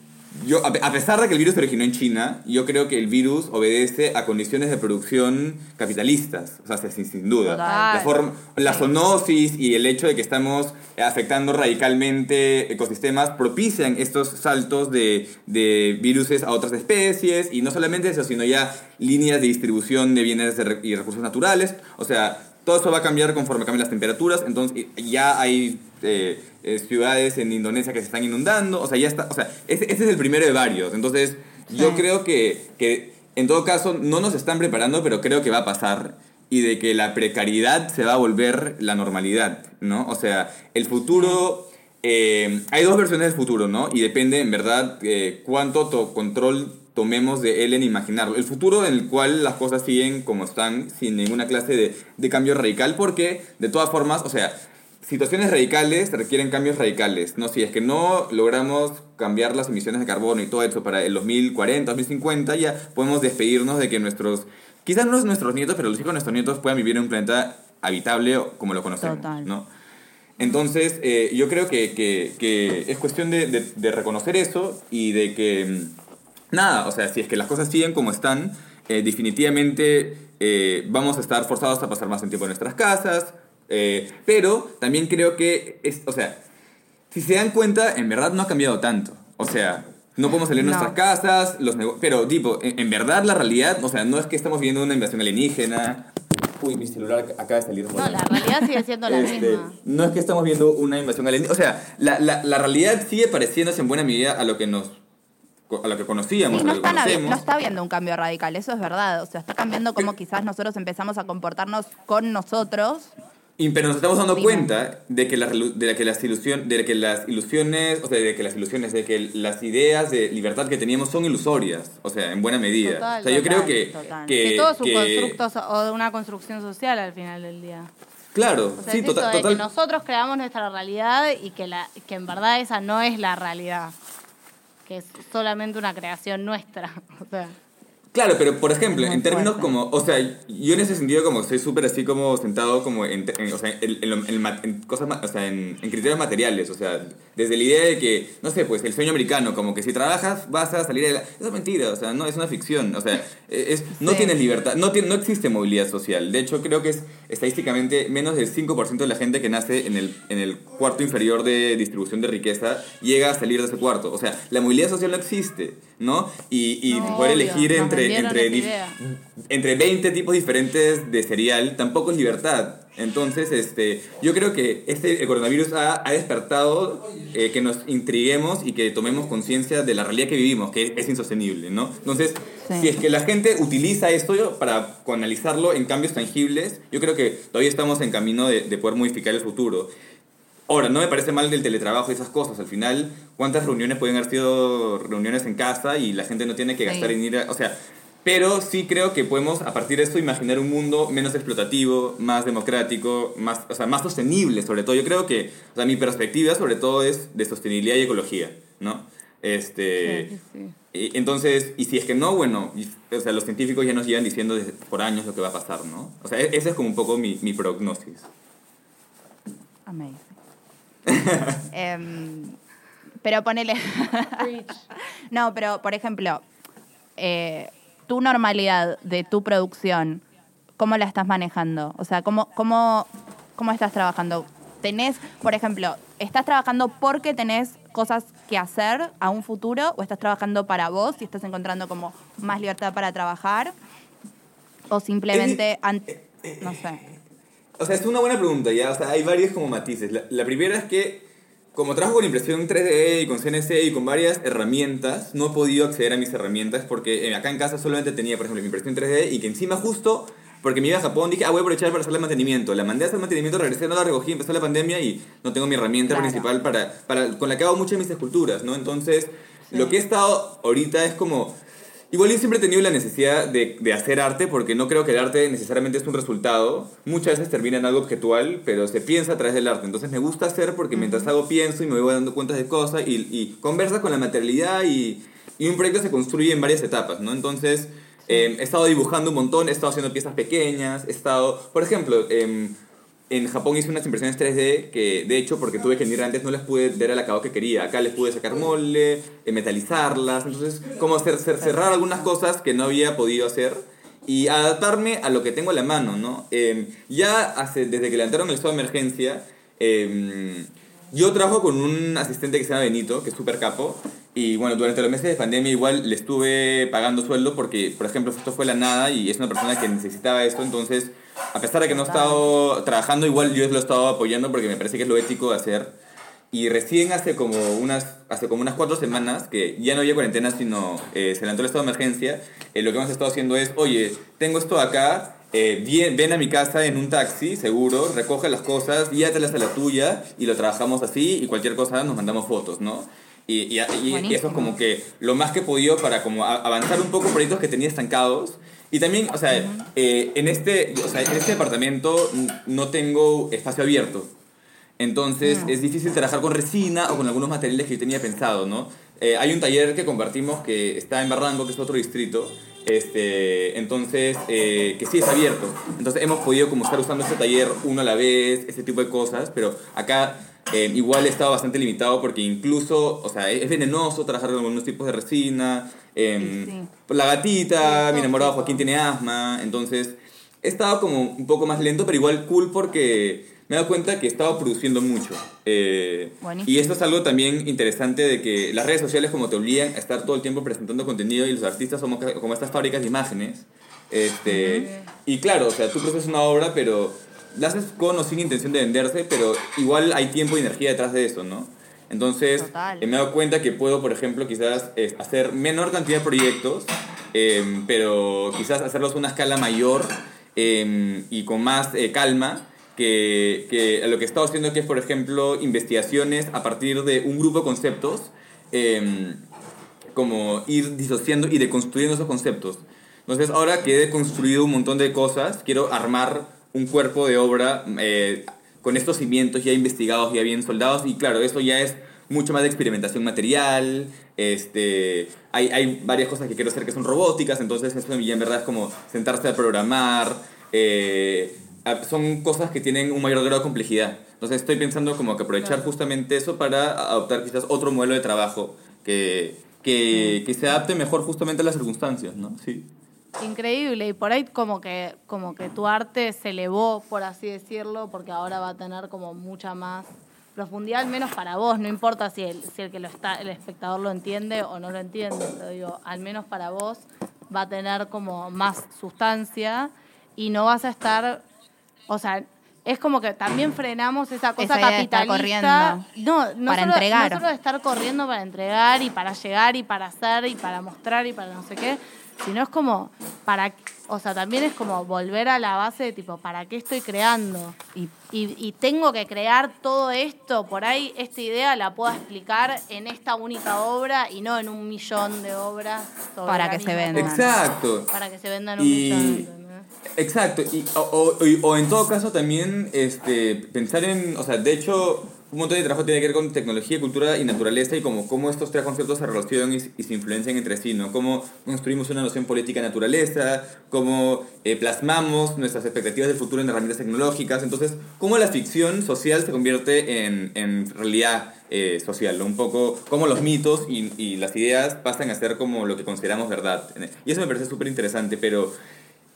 yo, a pe- a pesar de que el virus se originó en China, yo creo que el virus obedece a condiciones de producción capitalistas, o sea, sin, sin duda. Total. La, forma, la zoonosis y el hecho de que estamos afectando radicalmente ecosistemas propician estos saltos de, de viruses a otras especies y no solamente eso, sino ya líneas de distribución de bienes y recursos naturales. O sea, todo eso va a cambiar conforme cambien las temperaturas. Entonces, ya hay eh, eh, ciudades en Indonesia que se están inundando. O sea, ya está. O sea, ese, ese es el primero de varios. Entonces, yo Sí. creo que, que en todo caso no nos están preparando, pero creo que va a pasar. Y de que la precariedad se va a volver la normalidad, ¿no? O sea, el futuro eh, hay dos versiones del futuro, ¿no? Y depende, en verdad, eh, cuánto to- control tomemos de él en imaginarlo. El futuro en el cual las cosas siguen como están, sin ninguna clase de, de cambio radical, porque de todas formas, o sea, situaciones radicales requieren cambios radicales, ¿no? Si es que no logramos cambiar las emisiones de carbono y todo eso para el 2040, 2050, ya podemos despedirnos de que nuestros, quizás no nuestros nietos, pero los hijos de nuestros nietos puedan vivir en un planeta habitable como lo conocemos, Total. ¿no? Entonces, eh, yo creo que, que- que es cuestión de, de- de reconocer eso y de que, mm, nada, o sea, si es que las cosas siguen como están, eh, definitivamente eh, vamos a estar forzados a pasar más tiempo en nuestras casas, eh, pero también creo que, es, o sea, si se dan cuenta, en verdad no ha cambiado tanto. O sea, no podemos salir de No. nuestras casas, los pero tipo, en, en verdad la realidad, o sea, no es que estamos viendo una invasión alienígena. Uy, mi celular acaba de salir. No, la realidad sigue siendo la Este, misma. No es que estamos viendo una invasión alienígena. O sea, la, la, la realidad sigue pareciéndose en buena medida a lo que nos a lo que conocíamos, Sí, a no, lo que están habi- conocemos. no está habiendo un cambio radical, eso es verdad. O sea, está cambiando cómo quizás nosotros empezamos a comportarnos con nosotros. Y- pero nos estamos dando cuenta de que, la, de la que las ilusión, de que las ilusiones, o sea, de que las ilusiones, de que las ideas de libertad que teníamos son ilusorias, o sea, en buena medida. Total, o sea, yo total, creo que, total. que, Que todo es un que- constructo o una construcción social al final del día. Claro, O sea, sí, es tota- eso de total. que nosotros creamos nuestra realidad y que, la, que en verdad esa no es la realidad. Que es solamente una creación nuestra. O sea, Claro, pero por ejemplo, en términos como, o sea, yo en ese sentido como soy súper así como sentado como en, en- o sea, en, en en cosas, o sea, en, criterios materiales, o sea, desde la idea de que, no sé, pues el sueño americano, como que si trabajas vas a salir de la... Eso es mentira, o sea, no, es una ficción, o sea, es, no Sí. tienes libertad, no, no existe movilidad social, de hecho creo que es estadísticamente menos del 5% de la gente que nace en el, en el cuarto inferior de distribución de riqueza llega a salir de ese cuarto, o sea, la movilidad social no existe, ¿no? Y, y No, poder obvio, elegir entre, entre, entre 20 tipos diferentes de cereal tampoco es libertad. Entonces, este, yo creo que este el coronavirus ha, ha despertado eh, que nos intriguemos y que tomemos conciencia de la realidad que vivimos, que es, es insostenible, ¿no? Entonces, Sí. si es que la gente utiliza esto para analizarlo en cambios tangibles, yo creo que todavía estamos en camino de, de poder modificar el futuro. Ahora, no me parece mal del teletrabajo y esas cosas. Al final, ¿cuántas reuniones pueden haber sido reuniones en casa y la gente no tiene que Sí. gastar en ir a... O sea, pero sí creo que podemos, a partir de esto, imaginar un mundo menos explotativo, más democrático, más, o sea, más sostenible, sobre todo. Yo creo que, o sea, mi perspectiva, sobre todo, es de sostenibilidad y ecología, ¿no? Este... sí, sí. y entonces, y si es que no, bueno, y- o sea, los científicos ya nos llevan diciendo desde- por años lo que va a pasar, ¿no? O sea, e- ese es como un poco mi, mi prognosis. Amazing. Em, pero ponele. no, pero por ejemplo, eh, tu normalidad de tu producción, ¿cómo la estás manejando? O sea, ¿cómo, cómo, cómo estás trabajando? ¿Tenés, por ejemplo, estás trabajando porque tenés cosas que hacer a un futuro o estás trabajando para vos y estás encontrando como más libertad para trabajar? ¿O simplemente, an- no sé? O sea, es una buena pregunta, ya. O sea, hay varios como matices. La, la primera es que, como trabajo con impresión 3D y con CNC y con varias herramientas, no he podido acceder a mis herramientas porque eh, acá en casa solamente tenía, por ejemplo, mi impresión 3D y que encima justo, porque me iba a Japón, dije, ah, voy a aprovechar para hacerle mantenimiento. La mandé a hacer mantenimiento, regresé, no la recogí, empezó la pandemia y no tengo mi herramienta Claro. principal para, para, con la que hago muchas de mis esculturas, ¿no? Entonces, lo que he estado ahorita es como... Igual yo siempre he tenido la necesidad de, de hacer arte porque no creo que el arte necesariamente es un resultado. Muchas veces termina en algo objetual, pero se piensa a través del arte. Entonces me gusta hacer porque mientras hago pienso y me voy dando cuenta de cosas y, y conversa con la materialidad y, y un proyecto se construye en varias etapas, ¿no? Entonces eh, he estado dibujando un montón, he estado haciendo piezas pequeñas, he estado... Por ejemplo... em, en Japón hice unas impresiones 3D que, de hecho, porque tuve que venir antes, no les pude dar el acabado que quería. Acá les pude sacar molde, eh, metalizarlas, entonces, como hacer, cer- cerrar algunas cosas que no había podido hacer y adaptarme a lo que tengo a la mano, ¿no? Eh, ya hace, desde que levantaron el estado de emergencia, eh, yo trabajo con un asistente que se llama Benito, que es súper capo. Y bueno, durante los meses de pandemia igual le estuve pagando sueldo porque, por ejemplo, esto fue la nada y es una persona que necesitaba esto. Entonces, a pesar de que no he estado trabajando, igual yo lo he estado apoyando porque me parece que es lo ético de hacer. Y recién hace como unas, hace como unas cuatro semanas, que ya no había cuarentena, sino eh, se levantó el estado de emergencia, eh, lo que hemos estado haciendo es, oye, tengo esto acá, eh, ven a mi casa en un taxi, seguro, recoge las cosas, llévatelas a la tuya y lo trabajamos así y cualquier cosa nos mandamos fotos, ¿no? Y, y- y- y Buenísimo. eso es como que lo más que he podido para como avanzar un poco proyectos que tenía estancados. Y también, o sea, eh, en, este, o sea, en este departamento no tengo espacio abierto. Entonces es difícil trabajar con resina o con algunos materiales que yo tenía pensado, ¿no? Eh, hay un taller que compartimos que está en Barranco, que es otro distrito, este, entonces, eh, que sí es abierto. Entonces hemos podido como estar usando este taller uno a la vez, ese tipo de cosas, pero acá eh, igual he estado bastante limitado porque incluso, o sea, es venenoso trabajar con algunos tipos de resina. Em, Sí, sí. La gatita, mi enamorado Joaquín tiene asma, entonces he estado como un poco más lento, pero igual cool porque me he dado cuenta que he estado produciendo mucho. Eh, y esto es algo también interesante de que las redes sociales como te obligan a estar todo el tiempo presentando contenido y los artistas somos como estas fábricas de imágenes. Este, Y claro, o sea, tú produces una obra, pero la haces con o sin intención de venderse, pero igual hay tiempo y energía detrás de eso, ¿no? Entonces, Total. eh, me he dado cuenta que puedo, por ejemplo, quizás eh, hacer menor cantidad de proyectos, eh, pero quizás hacerlos a una escala mayor eh, y con más eh, calma que, que lo que he estado haciendo que es, por ejemplo, investigaciones a partir de un grupo de conceptos, eh, como ir disociando y deconstruyendo esos conceptos. Entonces, ahora que he construido un montón de cosas, quiero armar un cuerpo de obra eh, con estos cimientos ya investigados, ya bien soldados, y claro, eso ya es mucho más de experimentación material, este, hay, hay varias cosas que quiero hacer que son robóticas, entonces eso ya en verdad es como sentarse a programar, eh, son cosas que tienen un mayor grado de complejidad. Entonces estoy pensando como que aprovechar justamente eso para adoptar quizás otro modelo de trabajo que, que, que se adapte mejor justamente a las circunstancias, ¿no? Sí. Increíble, y por ahí como que, como que tu arte se elevó, por así decirlo, porque ahora va a tener como mucha más profundidad, al menos para vos, no importa si el, si el que lo está, el espectador lo entiende o no lo entiende, pero digo, al menos para vos va a tener como más sustancia y no vas a estar, o sea, es como que también frenamos esa cosa Esa idea de capitalista. No, no para solo, entregar. No solo de estar corriendo para entregar y para llegar y para hacer y para mostrar y para no sé qué, sino es como para, o sea, también es como volver a la base de tipo, ¿para qué estoy creando? Y Y, y tengo que crear todo esto, por ahí esta idea la puedo explicar en esta única obra y no en un millón de obras. sobre Para que se vendan. Exacto. Para que se vendan un Y- millón. Exacto, y, o, o- o en todo caso también este, pensar en, o sea, de hecho, un montón de trabajo tiene que ver con tecnología, cultura y naturaleza y como cómo estos tres conceptos se relacionan y, y se influencian entre sí, ¿no? Cómo construimos una noción política de naturaleza, cómo eh, plasmamos nuestras expectativas del futuro en herramientas tecnológicas, entonces, cómo la ficción social se convierte en, en realidad eh, social, ¿no? Un poco cómo los mitos y, y las ideas pasan a ser como lo que consideramos verdad. Y eso me parece súper interesante, pero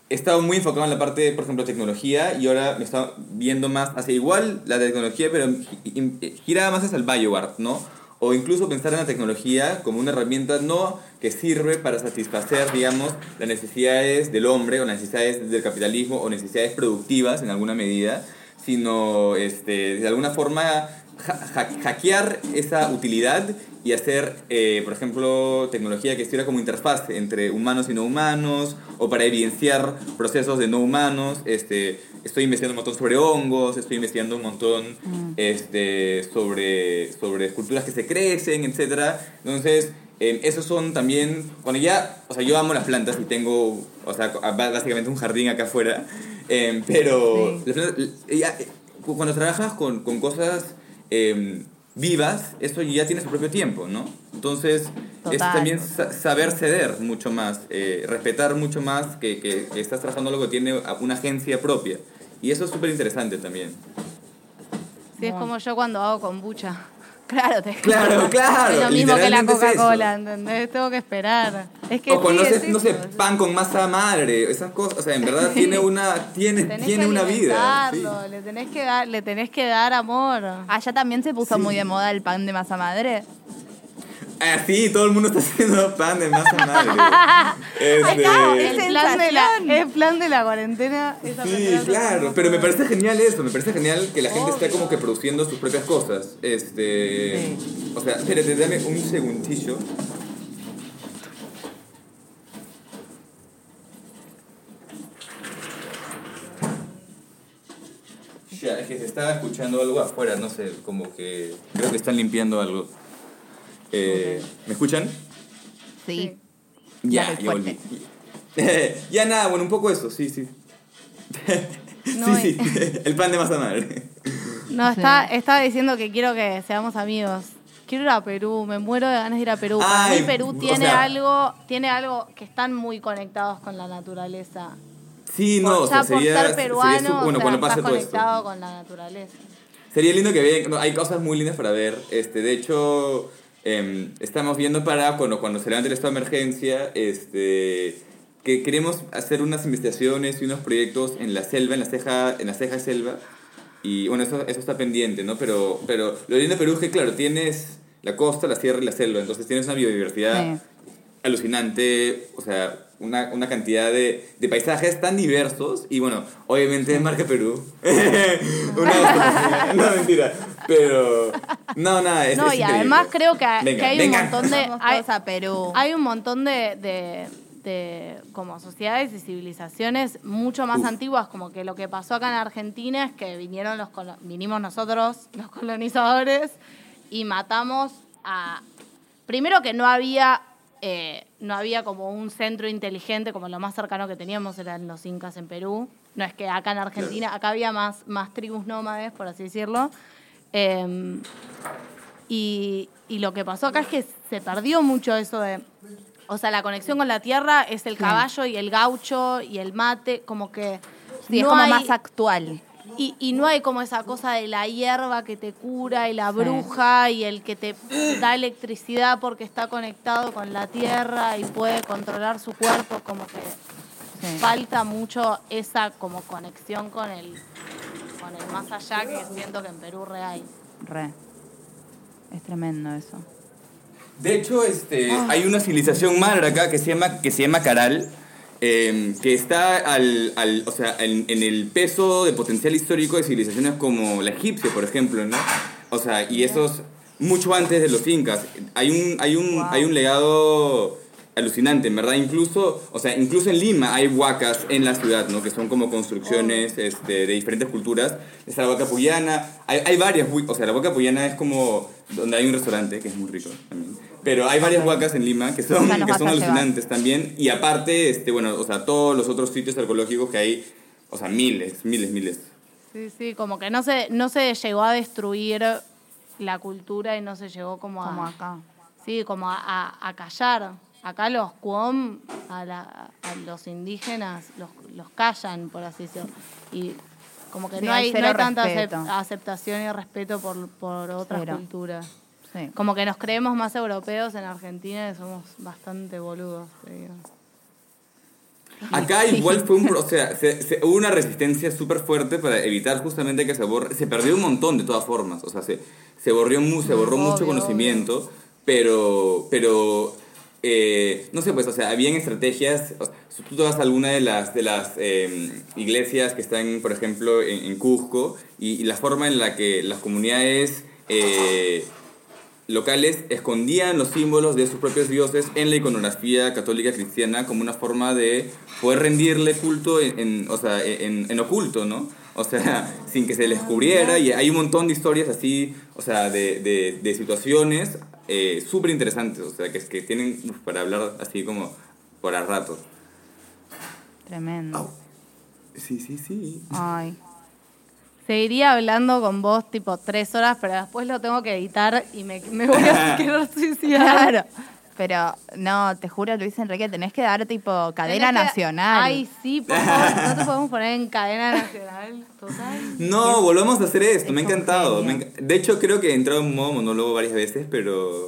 he estado muy enfocado en la parte, por ejemplo, tecnología y ahora me está viendo más hacia igual la tecnología, pero gi- gi- girada más hacia el bioart, ¿no? O incluso pensar en la tecnología como una herramienta no que sirve para satisfacer, digamos, las necesidades del hombre o las necesidades del capitalismo o necesidades productivas en alguna medida, sino este, de alguna forma ha- hackear esa utilidad y hacer, eh, por ejemplo, tecnología que sirva como interfaz entre humanos y no humanos, o para evidenciar procesos de no humanos. Este, estoy investigando un montón sobre hongos, estoy investigando un montón este, sobre, sobre esculturas que se crecen, etc. Entonces, eh, esos son también, cuando ya, o sea, yo amo las plantas y tengo, o sea, básicamente un jardín acá afuera, eh, pero las plantas, ya, eh, cuando trabajas con, con cosas eh, vivas, eso ya tiene su propio tiempo, ¿no? Entonces, es también sa- saber ceder mucho más, eh, respetar mucho más que, que, que estás trabajando algo que tiene una agencia propia. Y eso es súper interesante también. Sí, es como yo cuando hago kombucha. Claro, te Claro, claro. es lo mismo que la es. Coca-Cola, ¿entendés? Tengo que esperar. Es que O cuando sí, haces, es no sé, pan con masa madre, esas cosas, o sea, en verdad tiene una, tiene, Tenés tiene que una vida. sí. Le tenés que dar, le tenés que dar amor. Allá también se puso muy de moda el pan de masa madre. Ah, sí, todo el mundo está haciendo pan de masa madre. Este, el, plan de la, el plan de la cuarentena. esa Sí, claro, pero me parece genial eso, me parece genial que la gente esté Obvio. como que produciendo sus propias cosas. Este, o sea, espérate, dame un segundillo. que se estaba escuchando algo afuera, no sé, como que creo que están limpiando algo. Eh, ¿Me escuchan? Sí. Ya, ya volví. ya nada, bueno, un poco eso, sí, sí. No, sí, sí, el pan de masa madre. No, Sí. está, estaba diciendo que quiero que seamos amigos. Quiero ir a Perú, me muero de ganas de ir a Perú. Para mí Perú o tiene sea- algo, tiene algo que están muy conectados con la naturaleza. Sí, no, Por- o sea, ya por sería, ser sería peruano, su- bueno, o sea, cuando estás pase todo esto. conectado con la naturaleza. Sería lindo que vean, no, hay cosas muy lindas para ver. Este, de hecho, em, estamos viendo para cuando, cuando se levante el estado de emergencia, este, que queremos hacer unas investigaciones y unos proyectos en la selva, en la ceja, en la ceja selva. Y bueno, eso, eso está pendiente, ¿no? Pero, pero lo lindo de Perú es que, claro, tienes la costa, la sierra y la selva, entonces tienes una biodiversidad Sí. alucinante, o sea, una, una cantidad de, de paisajes tan diversos y bueno, obviamente es marca Perú. una no mentira, pero no, nada, es No, es y increíble. además creo que, Venga, que hay venga. un montón de... Hay, todos a Perú. hay un montón de, de, de como sociedades y civilizaciones mucho más Uf. antiguas, como que lo que pasó acá en Argentina es que vinieron los colo- vinimos nosotros, los colonizadores, y matamos a... Primero que no había, eh, no había como un centro inteligente, como lo más cercano que teníamos eran los incas en Perú. No es que acá en Argentina, acá había más, más tribus nómades, por así decirlo. Em, y, y lo que pasó acá es que se perdió mucho eso de. O sea, la conexión con la tierra es el caballo y el gaucho y el mate, como que. Sí, es no como hay- más actual. y, y no hay como esa cosa de la hierba que te cura y la bruja y el que te da electricidad porque está conectado con la tierra y puede controlar su cuerpo, como que Sí. falta mucho esa como conexión con el, con el más allá que siento que en Perú re hay. Re. Es tremendo eso. De hecho, este, hay una civilización madre acá que se llama, que se llama Caral, eh, que está al, al- o sea, en, en el peso de potencial histórico de civilizaciones como la egipcia, por ejemplo, ¿no? O sea, y esos mucho antes de los incas. Hay un, hay un, hay un legado alucinante, en verdad. Incluso, o sea, incluso en Lima hay huacas en la ciudad, ¿no? Que son como construcciones este, de diferentes culturas. Está la huaca puyana. Hay, hay varias, o sea, la huaca puyana es como donde hay un restaurante que es muy rico también. Pero hay varias huacas en Lima que son, que son a alucinantes también. Y aparte, este, bueno, o sea, todos los otros sitios arqueológicos que hay, o sea, miles, miles, miles. Sí, sí, como que no se, no se llegó a destruir la cultura y no se llegó como a... Como acá. Sí, como a, a- a callar. Acá los cuom, a, la- a los indígenas, los, los callan, por así decirlo. Y como que Sí, no hay hay, no hay tanta aceptación y respeto por, por otras Cero. culturas. Sí. Como que nos creemos más europeos en Argentina y somos bastante boludos, te digo. Acá igual fue un... O sea, se- se- hubo una resistencia súper fuerte para evitar justamente que se borre. Se perdió un montón de todas formas. O sea, se, se, borrió, se borró mucho Obvio, conocimiento. Pero... pero eh, no sé, pues, o sea, habían estrategias. tú te vas a alguna de las, de las eh, iglesias que están, por ejemplo, en, Cusco, y, la forma en la que las comunidades eh, locales escondían los símbolos de sus propios dioses en la iconografía católica cristiana como una forma de poder rendirle culto en, en- o sea, en, en oculto, ¿no? O sea, sin que se les cubriera y hay un montón de historias así, o sea, de, de, de situaciones eh, súper interesantes, o sea, que, que tienen uf, para hablar así como por a rato. Tremendo. Sí, sí, sí. Ay. Seguiría hablando con vos tipo tres horas, pero después lo tengo que editar y me, me voy a querer suicidar. Claro. Pero, no, te juro, Luis Enrique, tenés que dar tipo cadena Tenés que- nacional. Ay, sí, por favor, no te podemos poner en cadena nacional. Total. No, volvamos a hacer esto, me ha encantado. genio. me enc- de hecho, creo que he entrado en modo monólogo varias veces, pero,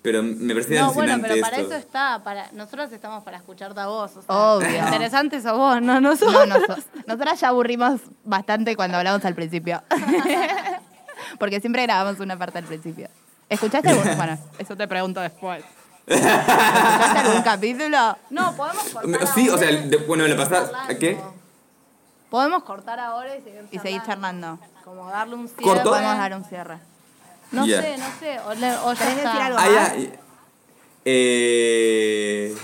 pero me parece No, bueno, pero para esto. eso está. Para, nosotros estamos para escucharte a vos. O sea, Obvio. Interesante sos vos, no nosotros. No, noso- nosotras ya aburrimos bastante cuando hablamos al principio. Porque siempre grabamos una parte al principio. ¿Escuchaste? Bueno, eso te pregunto después. ¿Escuchaste algún capítulo? No, podemos cortar Sí, o sea, ahora de- bueno, la pasada... ¿Qué? Podemos cortar ahora y seguir Y seguir charlando. Como darle un cierre. ¿Corto? Podemos dar un cierre. No sé, no sé. O, le- o ya ¿Querés está. decir algo? Ah, más? ya. y- Eh...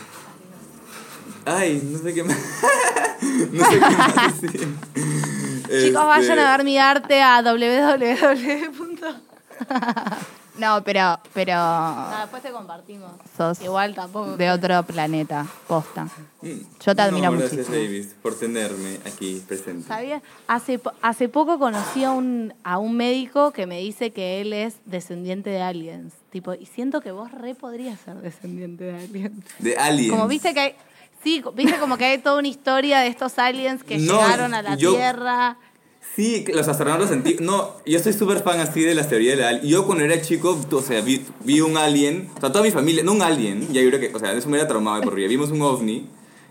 Ay, no sé qué más. no sé qué más decir. Chicos, vayan a ver mi arte a www. No, pero, pero Ah, después te compartimos. sos Igual tampoco. de otro planeta, posta. Mm. Yo te admiro no, gracias, muchísimo. Davis, por tenerme aquí presente. ¿Sabías? Hace, hace poco conocí a un, a un médico que me dice que él es descendiente de aliens. Tipo, y siento que vos re podrías ser descendiente de aliens. De Aliens. Como viste que hay. Sí, viste como que hay toda una historia de estos aliens que No, llegaron a la yo- Tierra. Sí, los astronautas antiguos. No, yo soy súper fan así de las teorías de alien. Yo cuando era chico, o sea, vi, vi un alien. O sea, toda mi familia, no un alien, ya yo creo que, o sea, eso me era traumado de por vida. Vimos un ovni.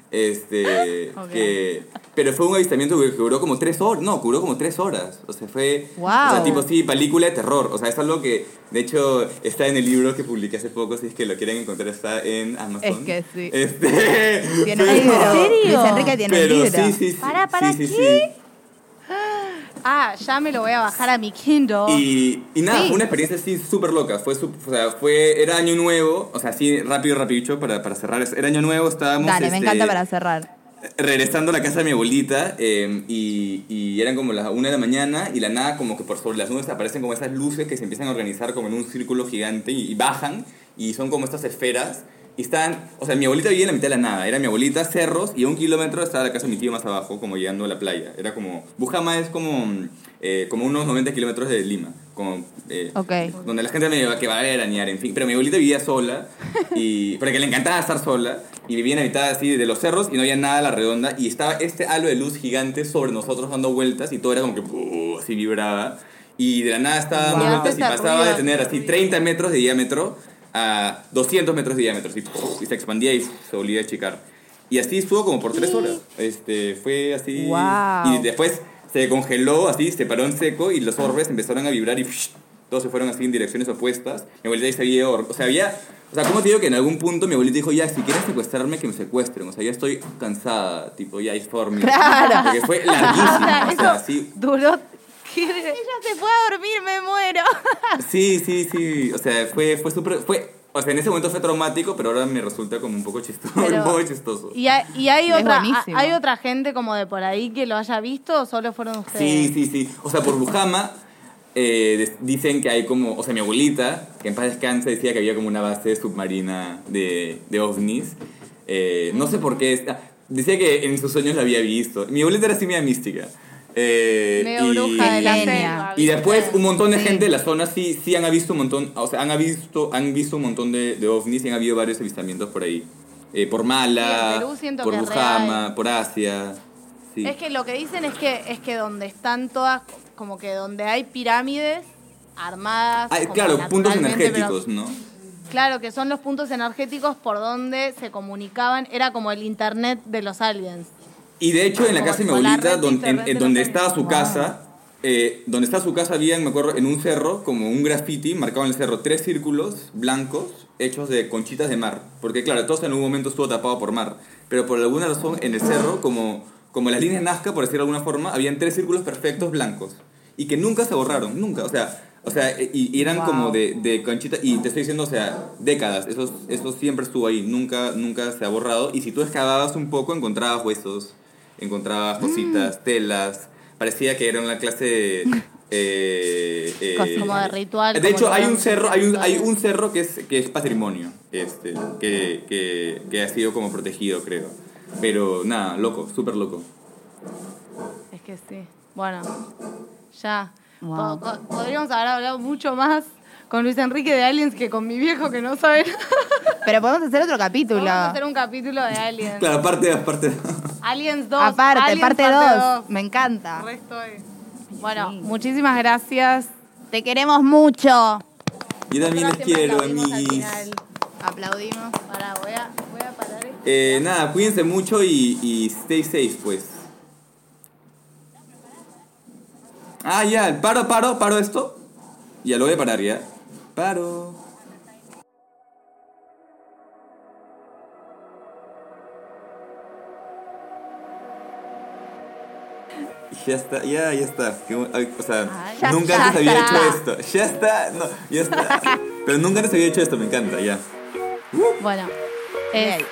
Este. Que, pero fue un avistamiento que, duró como tres horas. No, que duró como tres horas. O sea, fue. O sea, tipo, sí, película de terror. O sea, es algo que, de hecho, está en el libro que publiqué hace poco. Si es que lo quieren encontrar, está en Amazon. Es que sí. Este. Tiene un pero- libro. ¿En serio? Luis Enrique tiene Pero un libro. sí, sí, sí. Para, para, sí, sí, ¿qué? sí. Ah, ya me lo voy a bajar a mi Kindle. Y, y nada, Sí. fue una experiencia así súper loca. Fue, o sea, fue, era año nuevo, o sea, así rápido, rapidicho para, para cerrar. Era año nuevo, estábamos Dale, me este, encanta para cerrar. regresando a la casa de mi abuelita eh, y, y eran como las una de la mañana y la nada como que por sobre las nubes aparecen como esas luces que se empiezan a organizar como en un círculo gigante y, y bajan y son como estas esferas y están, o sea, mi abuelita vivía en la mitad de la nada, era mi abuelita, cerros y a un kilómetro estaba la casa de mi tío más abajo, como llegando a la playa. Era como, Bujama es como, eh, como unos 90 kilómetros de Lima, como, eh, Ok. donde la gente me iba que va a veranear, en fin. Pero mi abuelita vivía sola, y, porque le encantaba estar sola, y vivía en la mitad así de los cerros y no había nada a la redonda, y estaba este halo de luz gigante sobre nosotros dando vueltas, y todo era como que uh, así vibraba. Y de la nada estaba dando Wow. vueltas y pasaba de tener así 30 metros de diámetro a 200 metros de diámetro, así, y se expandía y se volvía a achicar. Y así estuvo como por tres horas. Este, fue así. Wow. Y después se congeló así, se paró en seco y los orbes empezaron a vibrar y todos se fueron así en direcciones opuestas. Mi abuelita ahí se había, o sea, había, o sea, ¿cómo te digo que en algún punto mi abuelita dijo, ya, si quieren secuestrarme, que me secuestren? O sea, ya estoy cansada, tipo, ya es for me. Claro. Porque fue larguísimo, o sea, Eso sí, duró. ¿qué? Ella se fue a dormir, me muero. sí, sí, sí, o sea, fue, fue súper, fue, o sea, en ese momento fue traumático, pero ahora me resulta como un poco chistoso, Pero- un poco chistoso. ¿Y hay, y hay otra, hay otra gente como de por ahí que lo haya visto o solo fueron ustedes? Sí, sí, sí. O sea, por Bujama eh, dicen que hay como, o sea, mi abuelita, que en paz descanse, decía que había como una base submarina de, de ovnis. Eh, no sé por qué. ah, decía que en sus sueños la había visto. Mi abuelita era así media mística. Eh, y, bruja de la selva. y después un montón de Sí. gente de la zona sí, sí han visto un montón, o sea, han visto, han visto un montón de, de ovnis y han habido varios avistamientos por ahí. Eh, por Mala, por Bujama, por Asia. Sí. Es que lo que dicen es que es que donde están todas, como que donde hay pirámides armadas. Ah, claro, puntos pero- energéticos, ¿no? claro, que son los puntos energéticos por donde se comunicaban, era como el internet de los aliens. Y de hecho, en la Como casa de mi abuelita, red don- en, donde estaba su casa, eh, donde estaba su casa, había, me acuerdo, en un cerro, como un graffiti, marcado en el cerro, tres círculos blancos hechos de conchitas de mar. Porque, claro, todo en un momento estuvo tapado por mar. Pero por alguna razón, en el cerro, como, como las líneas Nazca, por decirlo de alguna forma, habían tres círculos perfectos blancos. Y que nunca se borraron, nunca. O sea, o sea y, y eran Wow. como de, de conchita. Y te estoy diciendo, o sea, décadas. Eso, eso siempre estuvo ahí, nunca, nunca se ha borrado. Y si tú excavabas un poco, encontrabas huesos encontraba cositas, telas. Parecía que era una clase de. eh, eh, Como de ritual. de hecho, hay un cerro, hay un, hay un cerro que es, que es patrimonio, este, que, que, que ha sido como protegido, creo. Pero nada, loco, súper loco. Es que sí. Bueno, ya. Wow. Podríamos haber hablado mucho más con Luis Enrique de Aliens que con mi viejo que no sabe nada. Pero podemos hacer otro capítulo. Vamos a hacer un capítulo de Aliens. Claro, aparte, aparte. Aliens 2. Aparte, Aliens parte parte 2. Me encanta. Re estoy. Bueno, muchísimas gracias. Te queremos mucho. Yo también les quiero, amiguis. Aplaudimos. Pará, voy a, voy a parar esto. Eh, nada, cuídense mucho y, y stay safe, pues. Ah, ya, paro, paro, paro esto. Ya lo voy a parar, ya. Paro. Ya está, ya, ya está. O sea, ah, ya, nunca ya había hecho esto. Ya está, no, ya está. Pero nunca antes había hecho esto, me encanta, ya. Bueno, es.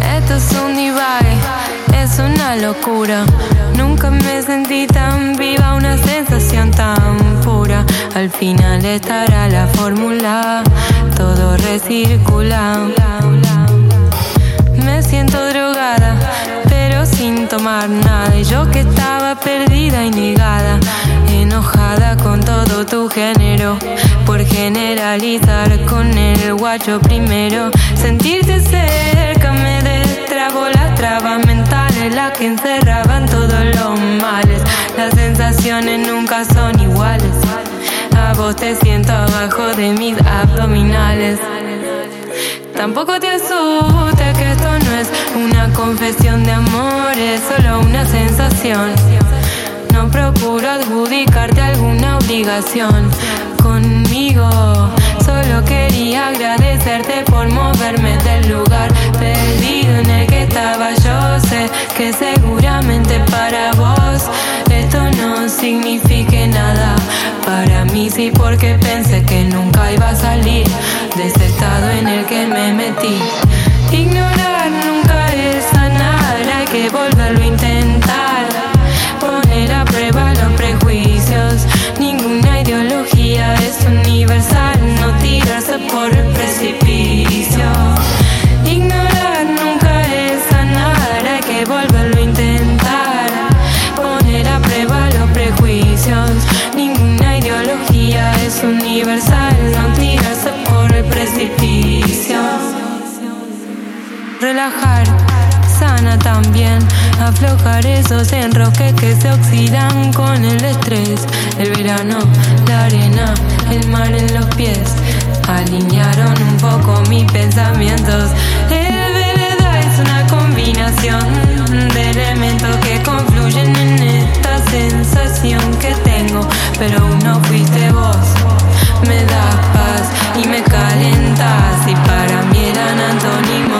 Esto es un Ibai, es una locura. Nunca me sentí tan viva, una sensación tan pura. Al final estará la fórmula, todo recircula. Me siento drogada, pero sin tomar nada. Y yo que estaba perdida y negada, enojada con todo tu género. Por generalizar con el guacho primero. Sentirte cerca me destrabó las trabas mentales, las que encerraban todos los males. Las sensaciones nunca son iguales. A vos te siento abajo de mis abdominales. Tampoco te asustes que esto no es una confesión de amor, es solo una sensación. No procuro adjudicarte alguna obligación conmigo. Solo quería agradecerte por moverme del lugar perdido en el que estaba. Yo sé que seguramente para vos esto no signifique nada. Para mí sí porque pensé que nunca iba a salir de ese estado en el que me metí. Ignorar nunca es sanar, hay que volverlo a intentar. Es universal, no tirarse por el precipicio. Ignorar nunca es sanar, hay que volverlo a intentar. Poner a prueba los prejuicios. Ninguna ideología es universal, no tirarse por el precipicio. Relajar, sana también. Aflojar esos enroques que se oxidan con el estrés. El verano, la arena, el mar en los pies. Alinearon un poco mis pensamientos. El vereda es una combinación de elementos que confluyen en esta sensación que tengo. Pero uno fuiste vos. Me das paz y me calentas. Y para mí eran antónimos.